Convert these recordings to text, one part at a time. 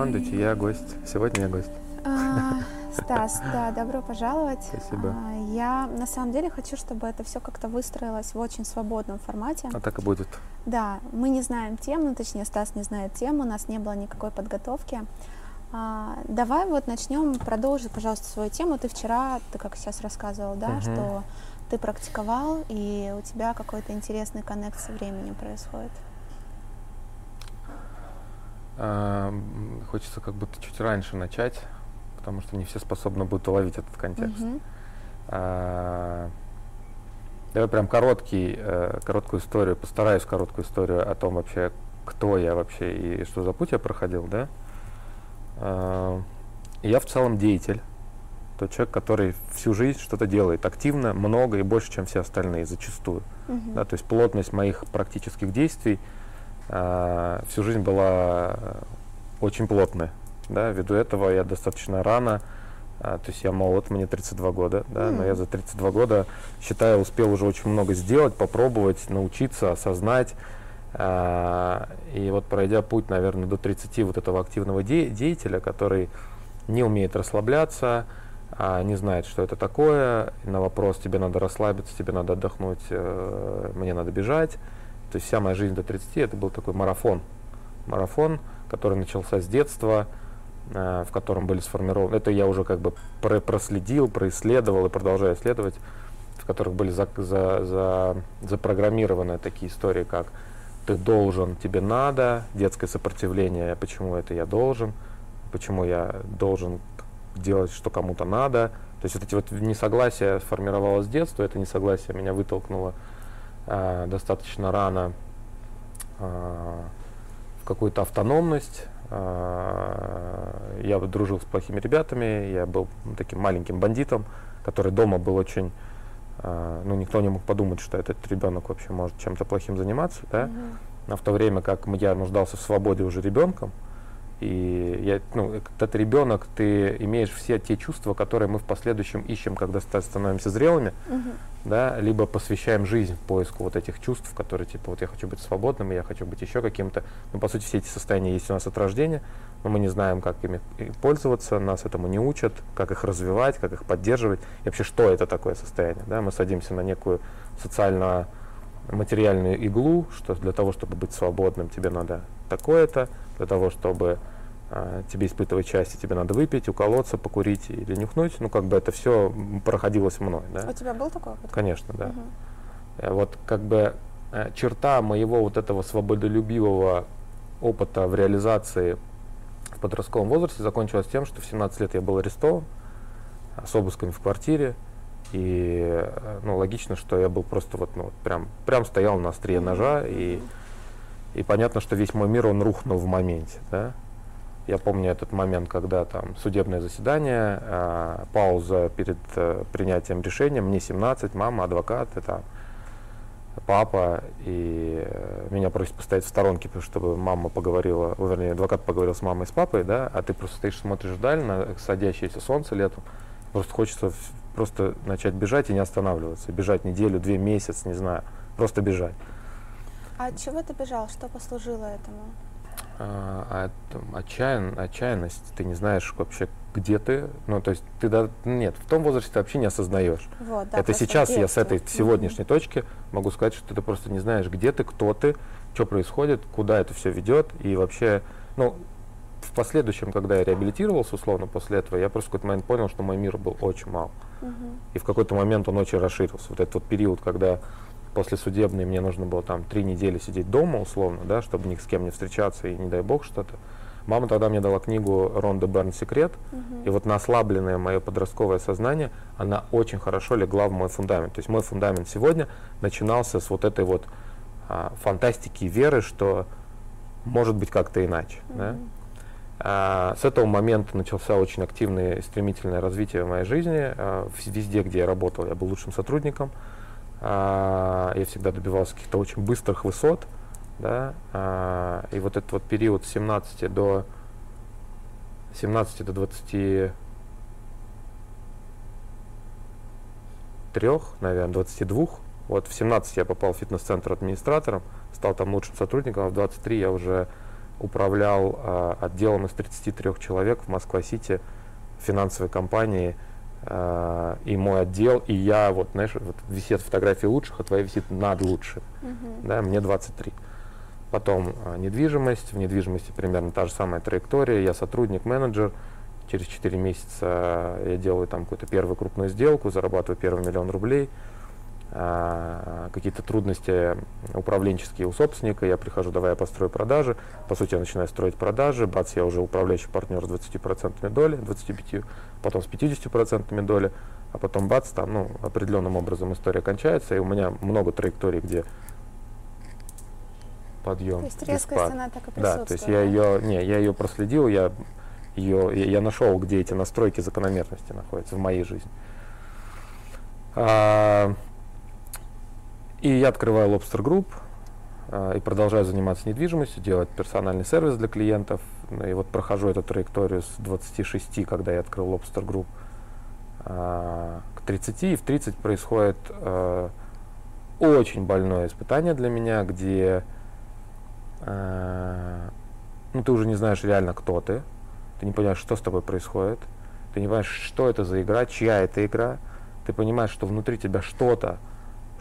командуйте, я гость. Сегодня я гость. А, Стас, да, добро пожаловать. Спасибо. А, Я на самом деле хочу, чтобы это все как-то выстроилось в очень свободном формате. А так и будет. Да, мы не знаем тему, точнее, Стас не знает тему, у нас не было никакой подготовки. А, Давай вот начнем, продолжи, пожалуйста, свою тему. Ты вчера, ты как сейчас рассказывал, да, Мгм. что ты практиковал, и у тебя какой-то интересный коннект со временем происходит. Хочется как будто чуть раньше начать, потому что не все способны будут уловить этот контекст. А, Давай прям короткий, э, короткую историю, постараюсь короткую историю о том вообще, кто я вообще и что за путь я проходил, да. А, Я в целом деятель, тот человек, который всю жизнь что-то делает активно, много и больше, чем все остальные, зачастую. Мгм. Да, то есть плотность моих практических действий а, всю жизнь была э, очень плотная. Да, ввиду этого я достаточно рано, а, то есть я молод, мне 32 года, да, но я за 32 года, считаю, успел уже очень много сделать, попробовать, научиться, осознать. А, и вот пройдя путь, наверное, до 30 вот этого активного де- деятеля, который не умеет расслабляться, а, не знает, что это такое, на вопрос тебе надо расслабиться, тебе надо отдохнуть, э, мне надо бежать. То есть вся моя жизнь до 30 это был такой марафон. Марафон, который начался с детства, э, в котором были сформированы, это я уже как бы про- проследил, происследовал и продолжаю исследовать, в которых были за, за, за- запрограммированы такие истории, как ты должен, тебе надо, детское сопротивление, почему это я должен, почему я должен делать, что кому-то надо. То есть вот эти вот несогласия сформировалось с детства, это несогласие меня вытолкнуло а, достаточно рано а, в какую-то автономность. А, я дружил с плохими ребятами, я был таким маленьким бандитом, который дома был очень, а, ну никто не мог подумать, что этот ребенок вообще может чем-то плохим заниматься, да. Мгм. А в то время как я нуждался в свободе уже ребенком, и я, ну, э, когда ты ребенок, ты имеешь все те чувства, которые мы в последующем ищем, когда ста- становимся зрелыми, Мгм. да, либо посвящаем жизнь поиску вот этих чувств, которые типа вот я хочу быть свободным, я хочу быть еще каким-то. Ну, по сути, все эти состояния есть у нас от рождения, но мы не знаем, как ими и пользоваться, нас этому не учат, как их развивать, как их поддерживать, и вообще, что это такое состояние. Да? Мы садимся на некую социально материальную иглу, что для того, чтобы быть свободным, тебе надо такое-то, для того, чтобы а, тебе испытывать счастье, тебе надо выпить, уколоться, покурить или нюхнуть. Ну, как бы это все проходилось мной. Да? У тебя был такой опыт? Конечно, да. Э, Вот как бы э, черта моего вот этого свободолюбивого опыта в реализации в подростковом возрасте закончилась тем, что в 17 лет я был арестован с обысками в квартире. И э, ну, логично, что я был просто вот, ну, прям, прям стоял на острие ножа, и, и понятно, что весь мой мир, он рухнул в моменте. Да? Я помню этот момент, когда там судебное заседание, а, пауза перед э, принятием решения, мне 17, мама, адвокат, и там папа, и э, меня просят постоять в сторонке, потому что чтобы мама поговорила, о, вернее, адвокат поговорил с мамой и с папой, да, а ты просто стоишь, смотришь вдаль на садящееся солнце летом, просто хочется просто начать бежать и не останавливаться, бежать неделю, две, месяц, не знаю, просто бежать. А от чего ты бежал? Что послужило этому? А, это отчаян, отчаянность, ты не знаешь вообще, где ты, ну, то есть ты, да, нет, в том возрасте ты вообще не осознаешь. Вот, да, это сейчас я с этой сегодняшней точки могу сказать, что ты просто не знаешь, где ты, кто ты, что происходит, куда это все ведет, и вообще, ну, в последующем, когда я реабилитировался, условно, после этого, я просто в какой-то момент понял, что мой мир был очень мал. И в какой-то момент он очень расширился. Вот этот вот период, когда после судебной мне нужно было там три недели сидеть дома, условно, да, чтобы ни с кем не встречаться и не дай бог что-то. Мама тогда мне дала книгу Ронда Берн «Секрет», Мгм. и вот на ослабленное мое подростковое сознание, она очень хорошо легла в мой фундамент. То есть мой фундамент сегодня начинался с вот этой вот а, фантастики веры, что может быть как-то иначе. да. А, С этого момента начался очень активное и стремительное развитие в моей жизни. А, Везде, где я работал, я был лучшим сотрудником. А, Я всегда добивался каких-то очень быстрых высот. Да? И вот этот вот период с 17 до 17 до 23, наверное, 22. Вот в 17 я попал в фитнес-центр администратором, стал там лучшим сотрудником, а в 23 я уже управлял э, отделом из 33 человек в Москва-Сити финансовой компании, э, и мой отдел, и я, вот, знаешь, вот висит фотографии лучших, а твоя висит над лучших, Мгм. да, мне 23. Потом э, недвижимость, в недвижимости примерно та же самая траектория, я сотрудник-менеджер, через 4 месяца я делаю там какую-то первую крупную сделку, зарабатываю первый миллион рублей, а, какие-то трудности управленческие у собственника, я прихожу, давай я построю продажи, по сути я начинаю строить продажи, бац, я уже управляющий партнер с 20% доли, 25, потом с 50% доли, а потом бац, там, ну, определенным образом история кончается, и у меня много траекторий, где подъем, То есть резкость, спад. она так и Да, присутствует. то есть я ее, не, я ее проследил, я ее, я, я нашел, где эти настройки закономерности находятся в моей жизни. А, и я открываю Lobster Group а, и продолжаю заниматься недвижимостью, делать персональный сервис для клиентов. Ну И вот прохожу эту траекторию с 26, когда я открыл Lobster Group, а, к 30, и в 30 происходит а, очень больное испытание для меня, где ну, ты уже не знаешь реально, кто ты, ты не понимаешь, что с тобой происходит, ты не понимаешь, что это за игра, чья это игра, ты понимаешь, что внутри тебя что-то,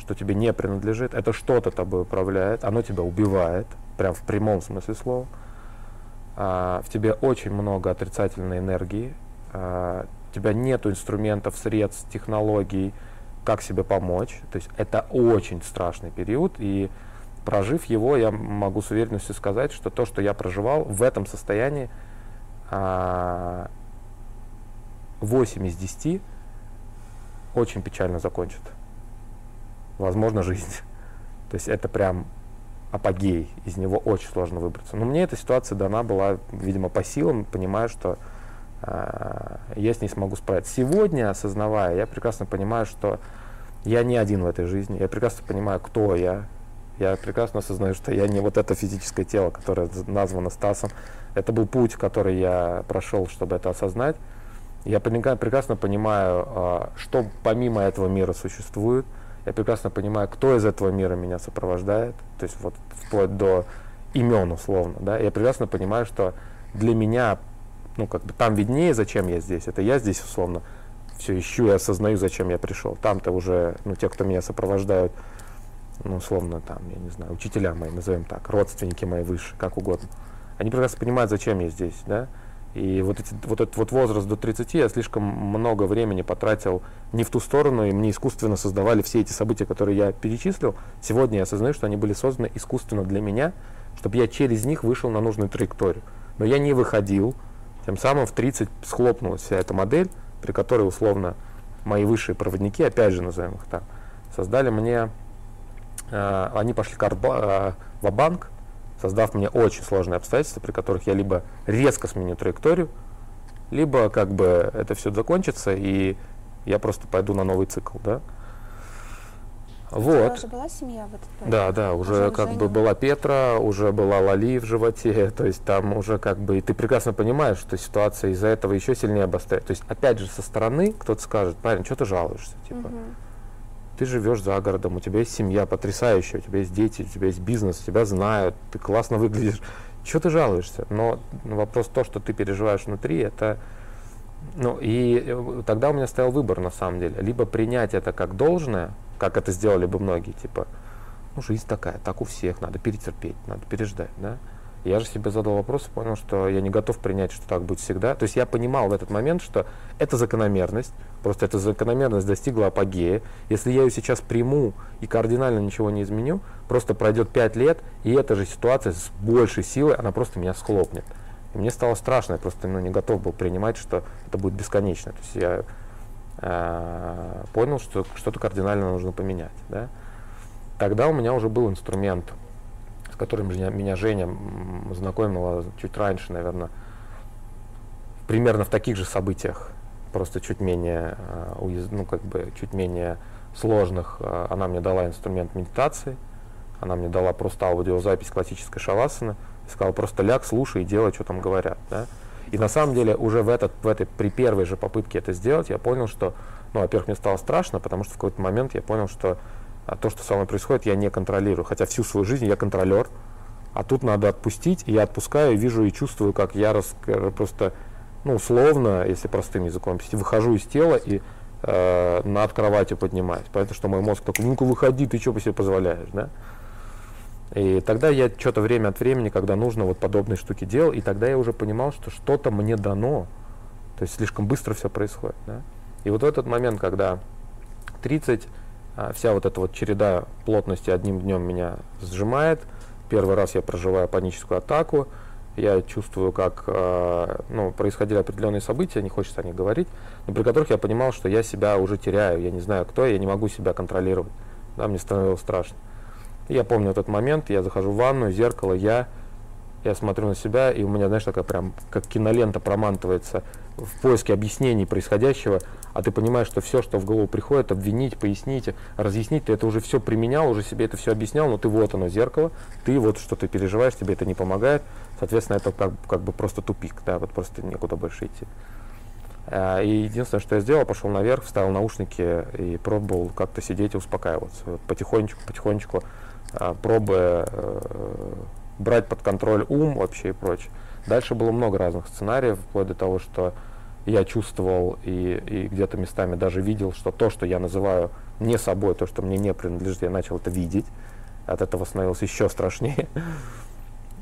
что тебе не принадлежит, это что-то тобой управляет, оно тебя убивает, прям в прямом смысле слова. А, в тебе очень много отрицательной энергии, а, у тебя нет инструментов, средств, технологий, как себе помочь. То есть это очень страшный период, и прожив его, я могу с уверенностью сказать, что то, что я проживал в этом состоянии, а, 8 из 10 очень печально закончат. Возможно, жизнь. То есть это прям апогей, из него очень сложно выбраться. Но мне эта ситуация дана была, видимо, по силам, понимая, что э, я с ней смогу справиться. Сегодня, осознавая, я прекрасно понимаю, что я не один в этой жизни, я прекрасно понимаю, кто я, я прекрасно осознаю, что я не вот это физическое тело, которое названо Стасом. Это был путь, который я прошел, чтобы это осознать. Я прекрасно понимаю, а, что помимо этого мира существует. Я прекрасно понимаю, кто из этого мира меня сопровождает. То есть вот вплоть до имен условно. Да? Я прекрасно понимаю, что для меня, ну как бы там виднее, зачем я здесь. Это я здесь условно все ищу и осознаю, зачем я пришел. Там-то уже, ну те, кто меня сопровождают, ну, условно, там, я не знаю, учителя мои, назовем так, родственники мои выше, как угодно. Они прекрасно понимают, зачем я здесь, да. И вот, эти, вот этот вот возраст до 30 я слишком много времени потратил не в ту сторону, и мне искусственно создавали все эти события, которые я перечислил. Сегодня я осознаю, что они были созданы искусственно для меня, чтобы я через них вышел на нужную траекторию. Но я не выходил, тем самым в 30 схлопнулась вся эта модель, при которой условно мои высшие проводники, опять же назовем их так, создали мне Uh, они пошли uh, в банк создав мне очень сложные обстоятельства, при которых я либо резко сменю траекторию, либо как бы это все закончится, и я просто пойду на новый цикл, да. Вот. уже была семья в этот момент? Да, да, уже, уже как бы была Петра, уже была Лали в животе, то есть там уже как бы, и ты прекрасно понимаешь, что ситуация из-за этого еще сильнее обостряется. То есть опять же со стороны кто-то скажет, парень, что ты жалуешься, типа. Угу. Ты живешь за городом, у тебя есть семья потрясающая, у тебя есть дети, у тебя есть бизнес, тебя знают, ты классно выглядишь. Чего ты жалуешься? Но вопрос то, что ты переживаешь внутри, это ну, и тогда у меня стоял выбор, на самом деле. Либо принять это как должное, как это сделали бы многие, типа, ну, жизнь такая, так у всех, надо перетерпеть, надо переждать, да. Я же себе задал вопрос и понял, что я не готов принять, что так будет всегда. То есть я понимал в этот момент, что это закономерность, просто эта закономерность достигла апогея. Если я ее сейчас приму и кардинально ничего не изменю, просто пройдет 5 лет, и эта же ситуация с большей силой, она просто меня схлопнет. И мне стало страшно, я просто ну, не готов был принимать, что это будет бесконечно. То есть я э, понял, что что-то кардинально нужно поменять. Да? Тогда у меня уже был инструмент, которым меня, Женя знакомила чуть раньше, наверное, примерно в таких же событиях, просто чуть менее, э, ну, как бы, чуть менее сложных. Э, она мне дала инструмент медитации, она мне дала просто аудиозапись классической шавасаны, и сказала просто ляг, слушай и делай, что там говорят. Да? И на самом деле уже в, этот, в этой, при первой же попытке это сделать, я понял, что, ну, во-первых, мне стало страшно, потому что в какой-то момент я понял, что а, то, что со мной происходит, я не контролирую. Хотя всю свою жизнь я контролер, А тут надо отпустить, и я отпускаю, вижу и чувствую, как я рас, просто, ну, условно, если простым языком, выхожу из тела и э, над кроватью поднимаюсь. Поэтому что мой мозг такой, ну-ка выходи, ты что по себе позволяешь, да? И тогда я что-то время от времени, когда нужно, вот подобные штуки делал, и тогда я уже понимал, что что-то мне дано, то есть слишком быстро все происходит. Да? И вот в этот момент, когда 30, а, вся вот эта вот череда плотности одним днем меня сжимает, первый раз я проживаю паническую атаку, я чувствую, как э, ну, происходили определенные события, не хочется о них говорить, но при которых я понимал, что я себя уже теряю, я не знаю, кто я, я не могу себя контролировать. Да, мне становилось страшно. И я помню этот момент, я захожу в ванну, зеркало, я, я смотрю на себя, и у меня, знаешь, такая прям, как кинолента промантывается в поиске объяснений происходящего, а ты понимаешь, что все, что в голову приходит, обвинить, пояснить, разъяснить, ты это уже все применял, уже себе это все объяснял, но ты вот оно, зеркало, ты вот что ты переживаешь, тебе это не помогает, соответственно, это как, как бы просто тупик, да, вот просто некуда больше идти. А, и единственное, что я сделал, пошел наверх, вставил наушники и пробовал как-то сидеть и успокаиваться. Потихонечку, потихонечку а, пробуя э, брать под контроль ум вообще и прочее. Дальше было много разных сценариев, вплоть до того, что я чувствовал и, и где-то местами даже видел, что то, что я называю не собой, то, что мне не принадлежит, я начал это видеть. От этого становилось еще страшнее.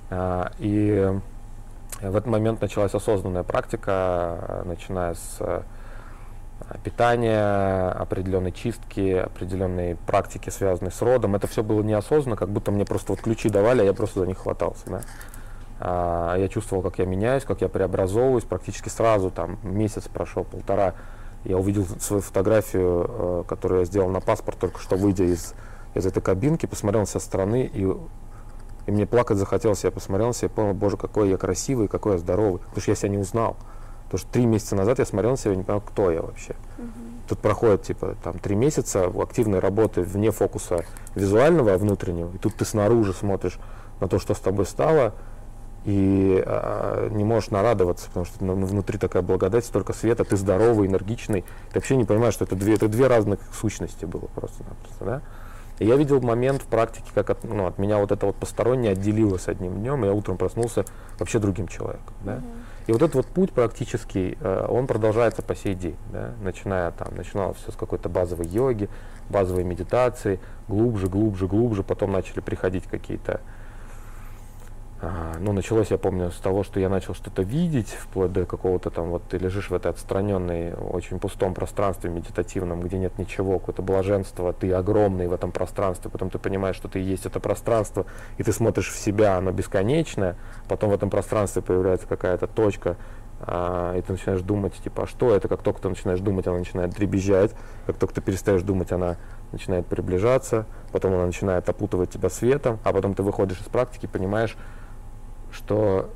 А, и в этот момент началась осознанная практика, начиная с э, питания, определенной чистки, определенной практики, связанной с родом. Это все было неосознанно, как будто мне просто вот ключи давали, а я просто за них хватался. Да? А, я чувствовал, как я меняюсь, как я преобразовываюсь. Практически сразу, там месяц прошел, полтора, я увидел свою фотографию, э, которую я сделал на паспорт, только что выйдя из, из этой кабинки, посмотрел со стороны, и, и мне плакать захотелось. Я посмотрел на себя и понял, боже, какой я красивый, какой я здоровый. Потому что я себя не узнал. Потому что три месяца назад я смотрел на себя и не понял, кто я вообще. Угу. Тут проходит типа там три месяца активной работы вне фокуса визуального, а внутреннего. И тут ты снаружи смотришь на то, что с тобой стало, и а, не можешь нарадоваться, потому что ну, внутри такая благодать, столько света, ты здоровый, энергичный. Ты вообще не понимаешь, что это две, это две разных сущности было просто-напросто. Да? И я видел момент в практике, как от, ну, от меня вот это вот постороннее отделилось одним днем, и я утром проснулся вообще другим человеком. Да? И вот этот вот путь практический, э, он продолжается по сей день, да? начиная там, начиналось все с какой-то базовой йоги, базовой медитации, глубже, глубже, глубже, потом начали приходить какие-то ну, началось, я помню, с того, что я начал что-то видеть, вплоть до какого-то там, вот ты лежишь в этой отстраненной, очень пустом пространстве медитативном, где нет ничего, какое-то блаженство, ты огромный в этом пространстве, потом ты понимаешь, что ты есть это пространство, и ты смотришь в себя, оно бесконечное, потом в этом пространстве появляется какая-то точка, а, и ты начинаешь думать, типа, а что это, как только ты начинаешь думать, она начинает дребезжать, как только ты перестаешь думать, она начинает приближаться, потом она начинает опутывать тебя светом, а потом ты выходишь из практики, понимаешь, что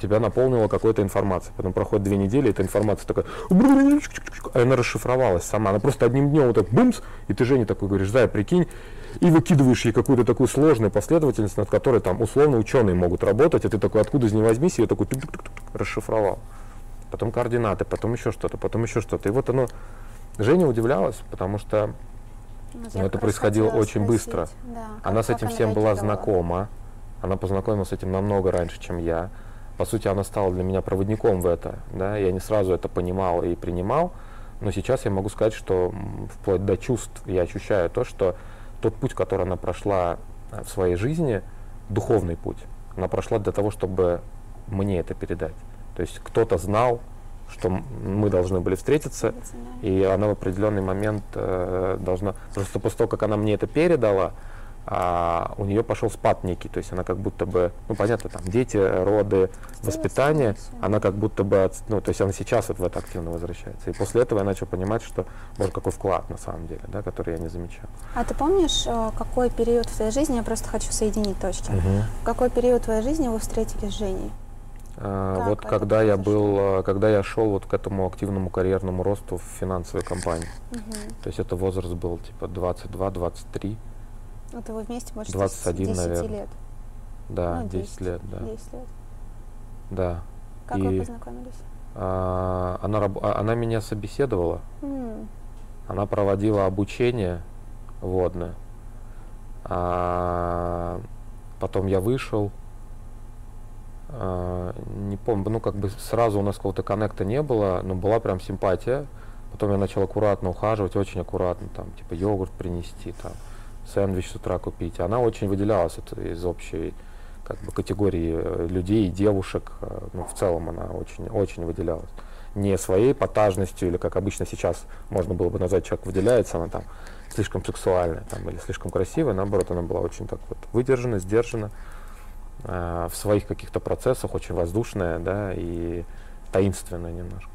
тебя наполнила какой-то информацией. Потом проходит две недели, эта информация такая, а она расшифровалась сама. Она просто одним днем вот так бумс, и ты Жене такой говоришь, Зая, прикинь, и выкидываешь ей какую-то такую сложную последовательность, над которой там условно ученые могут работать, и ты такой, откуда из нее возьмись, и я такой расшифровал. Потом координаты, потом еще что-то, потом еще что-то. И вот оно, Женя удивлялась, потому что ну, это происходило очень спросить. быстро. Да, она с этим всем была знакома. Она познакомилась с этим намного раньше, чем я. По сути, она стала для меня проводником в это. Да? Я не сразу это понимал и принимал, но сейчас я могу сказать, что вплоть до чувств я ощущаю то, что тот путь, который она прошла э, в своей жизни, духовный путь, она прошла для того, чтобы мне это передать. То есть кто-то знал, что мы должны были встретиться, и она в определенный момент э, должна... Просто после того, как она мне это передала, а у нее пошел спад некий, то есть она как будто бы, ну понятно, там дети, роды, воспитание, она как будто бы, ну то есть она сейчас вот в это активно возвращается. И после этого я начал понимать, что, может, какой вклад на самом деле, да, который я не замечал. А ты помнишь, э, какой период в твоей жизни, я просто хочу соединить точки, угу. какой период в твоей жизни вы встретились с Женей? А, вот когда я был, э, когда я шел вот к этому активному карьерному росту в финансовой компании. Угу. То есть это возраст был типа 22-23. Это вы вместе больше 21, 10 наверное. лет? Да, ну, 10, 10 лет, да. 10 лет. Да. Как и, вы познакомились? А, она, а, она меня собеседовала. Mm. Она проводила обучение водное. А, Потом я вышел, э, не помню, ну как бы сразу у нас какого-то коннекта не было, но была прям симпатия. Потом я начал аккуратно ухаживать, очень аккуратно, там, типа йогурт принести, там, сэндвич с утра купить. Она очень выделялась из общей как бы, категории э, людей, девушек. Э, ну, в целом она очень, очень выделялась. Не своей потажностью, или как обычно сейчас можно было бы назвать, человек выделяется, она там слишком сексуальная там, или слишком красивая. Наоборот, она была очень так вот выдержана, сдержана э, в своих каких-то процессах, очень воздушная, да, и таинственная немножко.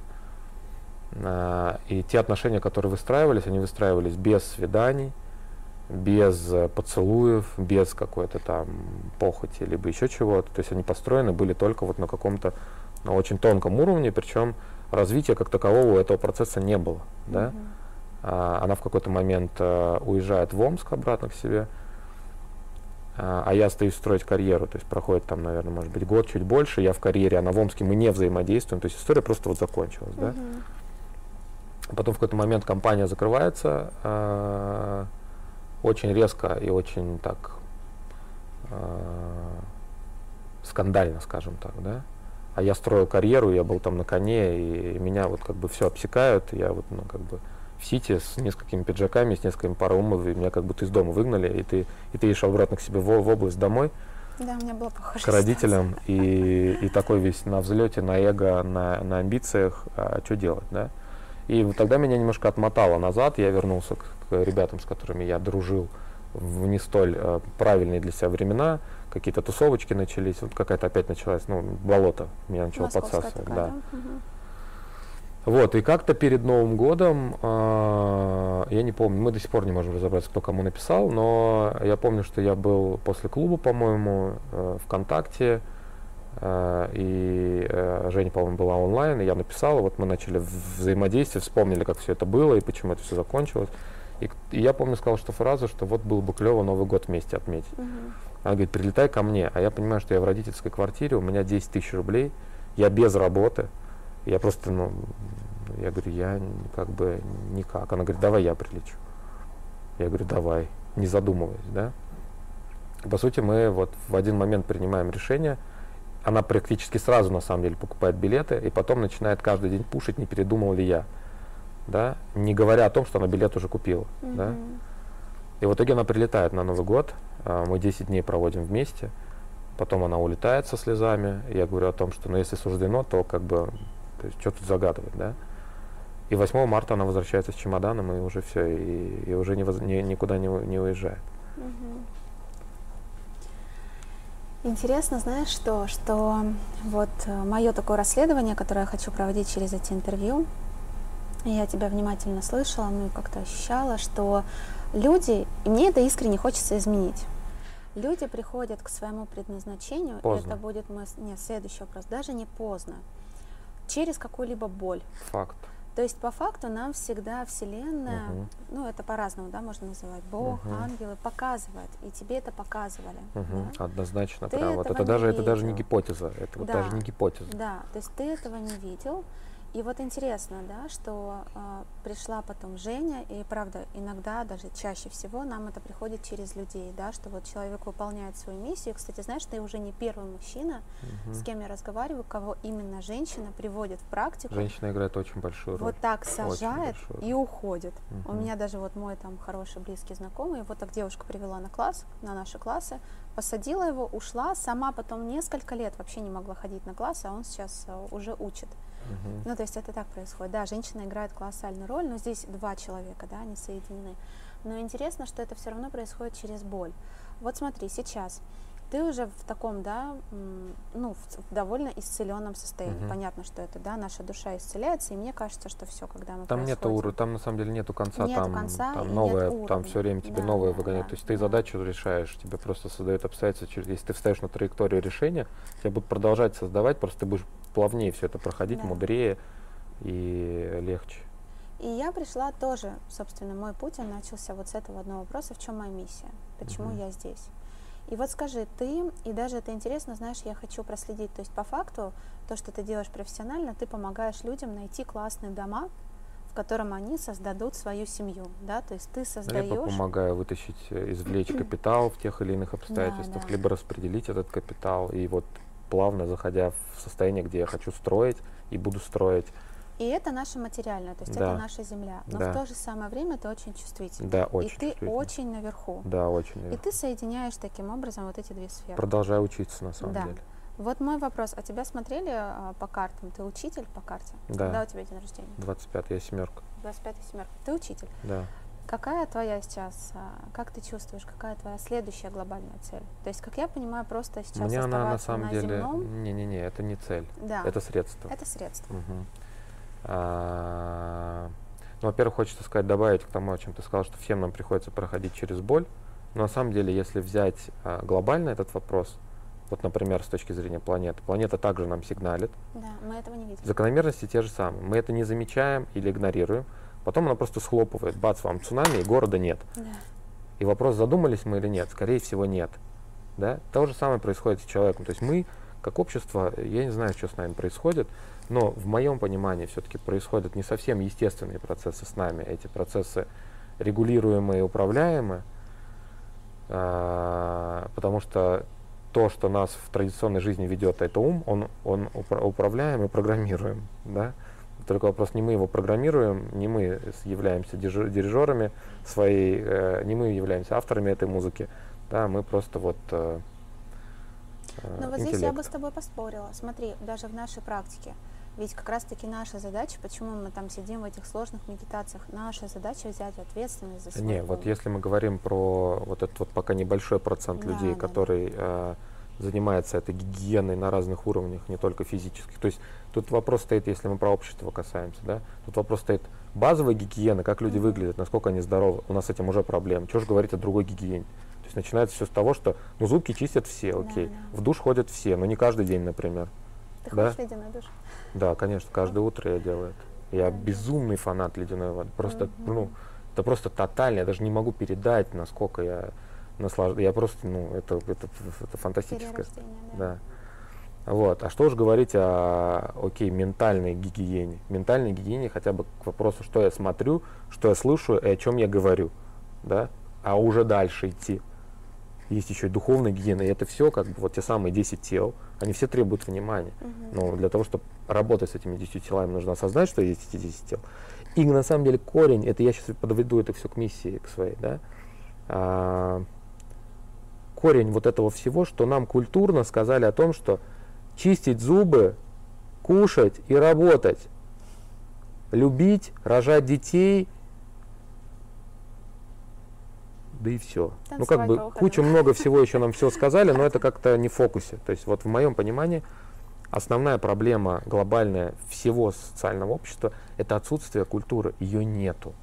И те отношения, которые выстраивались, они выстраивались без свиданий, без э, поцелуев, без какой-то там похоти, либо еще чего-то. То есть они построены были только вот на каком-то на очень тонком уровне, причем развития как такового у этого процесса не было. Mm-hmm. Да? А, она в какой-то момент а, уезжает в Омск обратно к себе, а, а я остаюсь строить карьеру. То есть проходит там, наверное, может быть, год, чуть больше. Я в карьере, она в Омске, мы не взаимодействуем. То есть история просто вот закончилась. Mm-hmm. Да? Потом в какой-то момент компания закрывается. Очень резко и очень так э, скандально, скажем так, да. А я строил карьеру, я был там на коне, и меня вот как бы все обсекают, я вот, ну, как бы в Сити с несколькими пиджаками, с несколькими парой умов, и меня как будто из дома выгнали, и ты, и ты ехал обратно к себе в, в область домой. Да, у меня было похоже. К родителям, и, и такой весь на взлете, на эго, на, на амбициях, а что делать, да? И тогда меня немножко отмотало назад, я вернулся к, к ребятам, с которыми я дружил в не столь э, правильные для себя времена, какие-то тусовочки начались, вот какая-то опять началась, ну, болото меня начало Московская подсасывать. такая, да. да? Вот, и как-то перед Новым годом, э, я не помню, мы до сих пор не можем разобраться, кто кому написал, но я помню, что я был после клуба, по-моему, э, ВКонтакте, э, и э, Женя, по-моему, была онлайн, и я написал, и вот мы начали взаимодействие, вспомнили, как все это было и почему это все закончилось. И, и я помню, сказал, что фразу, что вот было бы клево Новый год вместе отметить. Мгм. Она говорит, прилетай ко мне. А я понимаю, что я в родительской квартире, у меня 10 тысяч рублей, я без работы. Я просто, ну, я говорю, я как бы никак. Она говорит, давай я прилечу. Я говорю, давай, не задумываясь, да. И, По сути, мы вот в один момент принимаем решение. Она практически сразу, на самом деле, покупает билеты, и потом начинает каждый день пушить, не передумал ли я. Да? Не говоря о том, что она билет уже купила. Да? Мгм. И в итоге она прилетает на Новый год, а, мы 10 дней проводим вместе, потом она улетает со слезами, и я говорю о том, что ну, если суждено, то как бы, то есть, что тут загадывать, да? И 8 марта она возвращается с чемоданом, и уже все, и, и уже не воз- ни- никуда не, не уезжает. Интересно, знаешь что, что вот мое такое расследование, которое я хочу проводить через эти интервью, я тебя внимательно слышала, ну и как-то ощущала, что люди, и мне это искренне хочется изменить. Люди приходят к своему предназначению, и Поздно. это будет мой нет, следующий вопрос, даже не поздно, через какую-либо боль. Факт. То есть по факту нам всегда Вселенная, Мгм. ну это по-разному, да, можно называть, Бог, Мгм. ангелы показывает, и тебе это показывали. Мгм. да? Однозначно. Ты прям вот это даже, это даже не гипотеза. Это вот Да. даже не гипотеза. Да, то есть ты этого не видел. И вот интересно, да, что а, пришла потом Женя, и правда, иногда, даже чаще всего нам это приходит через людей, да, что вот человек выполняет свою миссию. Кстати, знаешь, ты уже не первый мужчина, с Мгм. кем я разговариваю, кого именно женщина приводит в практику, Женщина играет очень большую роль. вот так сажает и уходит. У Мгм. меня даже вот мой там хороший близкий знакомый, вот так девушка привела на класс, на наши классы, посадила его, ушла, сама потом несколько лет вообще не могла ходить на классы, а он сейчас а, уже учит. Ну, то есть это так происходит. Да, женщина играет колоссальную роль, но здесь два человека, да, они соединены. Но интересно, что это все равно происходит через боль. Вот смотри, сейчас ты уже в таком, да, ну, в, довольно исцеленном состоянии. Мгм. Понятно, что это, да, наша душа исцеляется, и мне кажется, что все, когда мы Там происходим- уровня, там на самом деле нету конца, Нету там, конца там нет новое, там уровня. все время тебе Да, новое да, выгоняет. да, То есть ты да. задачу решаешь, тебе просто создают обстоятельства, через- если ты встаешь на траекторию решения, тебя будут продолжать создавать, просто ты будешь плавнее все это проходить, Да. мудрее и легче. И я пришла тоже, собственно, мой путь, он начался вот с этого одного вопроса, в чем моя миссия, почему Мгм. я здесь. И вот скажи, ты, и даже это интересно, знаешь, я хочу проследить, то есть по факту, то, что ты делаешь профессионально, ты помогаешь людям найти классные дома, в котором они создадут свою семью, да, то есть ты создаешь... Либо помогаю вытащить, э, извлечь капитал в тех или иных обстоятельствах, да. либо распределить этот капитал и вот плавно заходя в состояние, где я хочу строить и буду строить. И это наше материальное, то есть Да. это наша земля. Но Да. в то же самое время ты очень чувствительный. Да, очень И ты очень наверху. Да, очень. И наверное. ты соединяешь таким образом вот эти две сферы. Продолжаю учиться на самом Да. деле. Вот мой вопрос. А тебя смотрели а, по картам? Ты учитель по карте? Да. Когда у тебя день рождения? 25 я семерка. 25 семерка. Ты учитель. Да. Какая твоя сейчас, а, как ты чувствуешь, какая твоя следующая глобальная цель? То есть, как я понимаю, просто сейчас Мне она на самом на деле. земном, Не-не-не, это не цель. да, Это средство. это средство. Мгм. А, Ну, во-первых, хочется сказать, добавить к тому, о чем ты сказал, что всем нам приходится проходить через боль. Но на самом деле, если взять а, глобально этот вопрос, вот, например, с точки зрения планеты, планета также нам сигналит, Да, мы этого не видим. закономерности те же самые. Мы это не замечаем или игнорируем, потом она просто схлопывает, бац, вам цунами, и города нет. Да. И вопрос, задумались мы или нет? Скорее всего, нет. Да? То же самое происходит с человеком. То есть мы, как общество, я не знаю, что с нами происходит, но в моем понимании все-таки происходят не совсем естественные процессы с нами. Эти процессы регулируемые и управляемые, а, потому что то, что нас в традиционной жизни ведет, это ум, он, он упра- управляем и программируем. Да? Только вопрос, не мы его программируем, не мы являемся дирижер- дирижерами своей, э, не мы являемся авторами этой музыки, да, мы просто вот э, э, Но вот здесь я бы интеллект. с тобой поспорила. Смотри, даже в нашей практике. Ведь как раз-таки наша задача, почему мы там сидим в этих сложных медитациях, наша задача взять ответственность за свой Не, вот если мы говорим про вот этот вот пока небольшой процент Да, людей, да, да. который э, занимается этой гигиеной на разных уровнях, не только физических. То есть тут вопрос стоит, если мы про общество касаемся, да, тут вопрос стоит базовая гигиена, как люди выглядят, насколько они здоровы. У нас с этим уже проблема. Чего же говорить о другой гигиене? То есть начинается все с того, что ну зубки чистят все, Да, окей, да. в душ ходят все, но не каждый день, например. Ты да. хочешь ледяной душ? Да, конечно, каждое утро я делаю это. Я безумный фанат ледяной воды. Просто, Мгм. ну, это просто тотально. Я даже не могу передать, насколько я наслаждаюсь. Я просто, ну, это, это, это фантастическое. Да. Да. Вот. А что уж говорить о, окей, ментальной гигиене. Ментальной гигиене хотя бы к вопросу, что я смотрю, что я слышу и о чем я говорю. Да? А уже дальше идти. Есть еще и духовная гигиена, и это все, как бы, вот те самые 10 тел, они все требуют внимания. Мгм. Но для того, чтобы работать с этими 10 телами, нужно осознать, что есть эти 10 тел. И на самом деле корень, это я сейчас подведу это все к миссии, к своей, да. А, корень вот этого всего, что нам культурно сказали о том, что чистить зубы, кушать и работать, любить, рожать детей, да и все. Ну как Танцевать бы куча много всего еще нам все сказали, но это как-то не в фокусе. То есть вот в моем понимании основная проблема глобальная всего социального общества это отсутствие культуры, ее нету.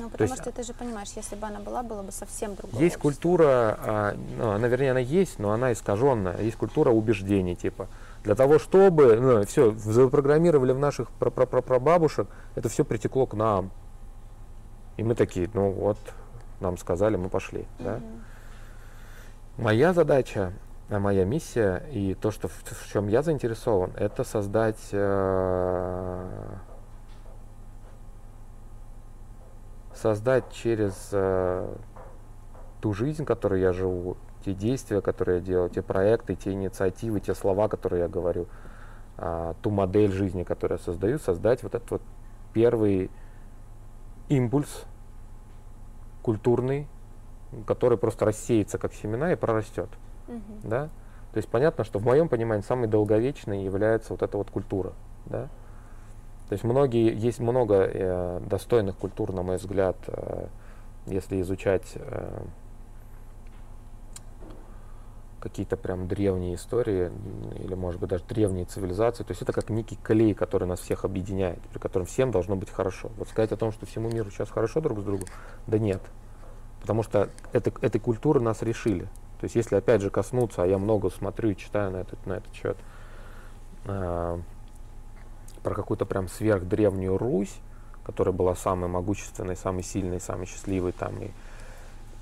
Ну, потому есть, что ты же понимаешь, если бы она была, было бы совсем другое. Есть общество. культура, а, ну, она, вернее, она есть, но она искаженная. Есть культура убеждений, типа, для того, чтобы, ну, все, запрограммировали в наших прабабушек, это все притекло к нам. И мы такие, ну вот, нам сказали, мы пошли, да. Мгм. Моя задача, а моя миссия и то, что в, в чем я заинтересован, это создать э, создать через э, ту жизнь, которой я живу, те действия, которые я делаю, те проекты, те инициативы, те слова, которые я говорю, а, ту модель жизни, которую я создаю, создать вот этот вот первый импульс культурный, который просто рассеется как семена и прорастет. Мгм. Да? То есть понятно, что в моем понимании самой долговечной является вот эта вот культура. Да? То есть многие, есть много э, достойных культур, на мой взгляд, э, если изучать э, какие-то прям древние истории или, может быть, даже древние цивилизации. То есть это как некий клей, который нас всех объединяет, при котором всем должно быть хорошо. Вот сказать о том, что всему миру сейчас хорошо друг с другом, да нет. Потому что это, этой культуры нас решили. То есть если опять же коснуться, а я много смотрю и читаю на этот, на этот счет, э, про какую-то прям сверхдревнюю Русь, которая была самой могущественной, самой сильной, самой счастливой там, и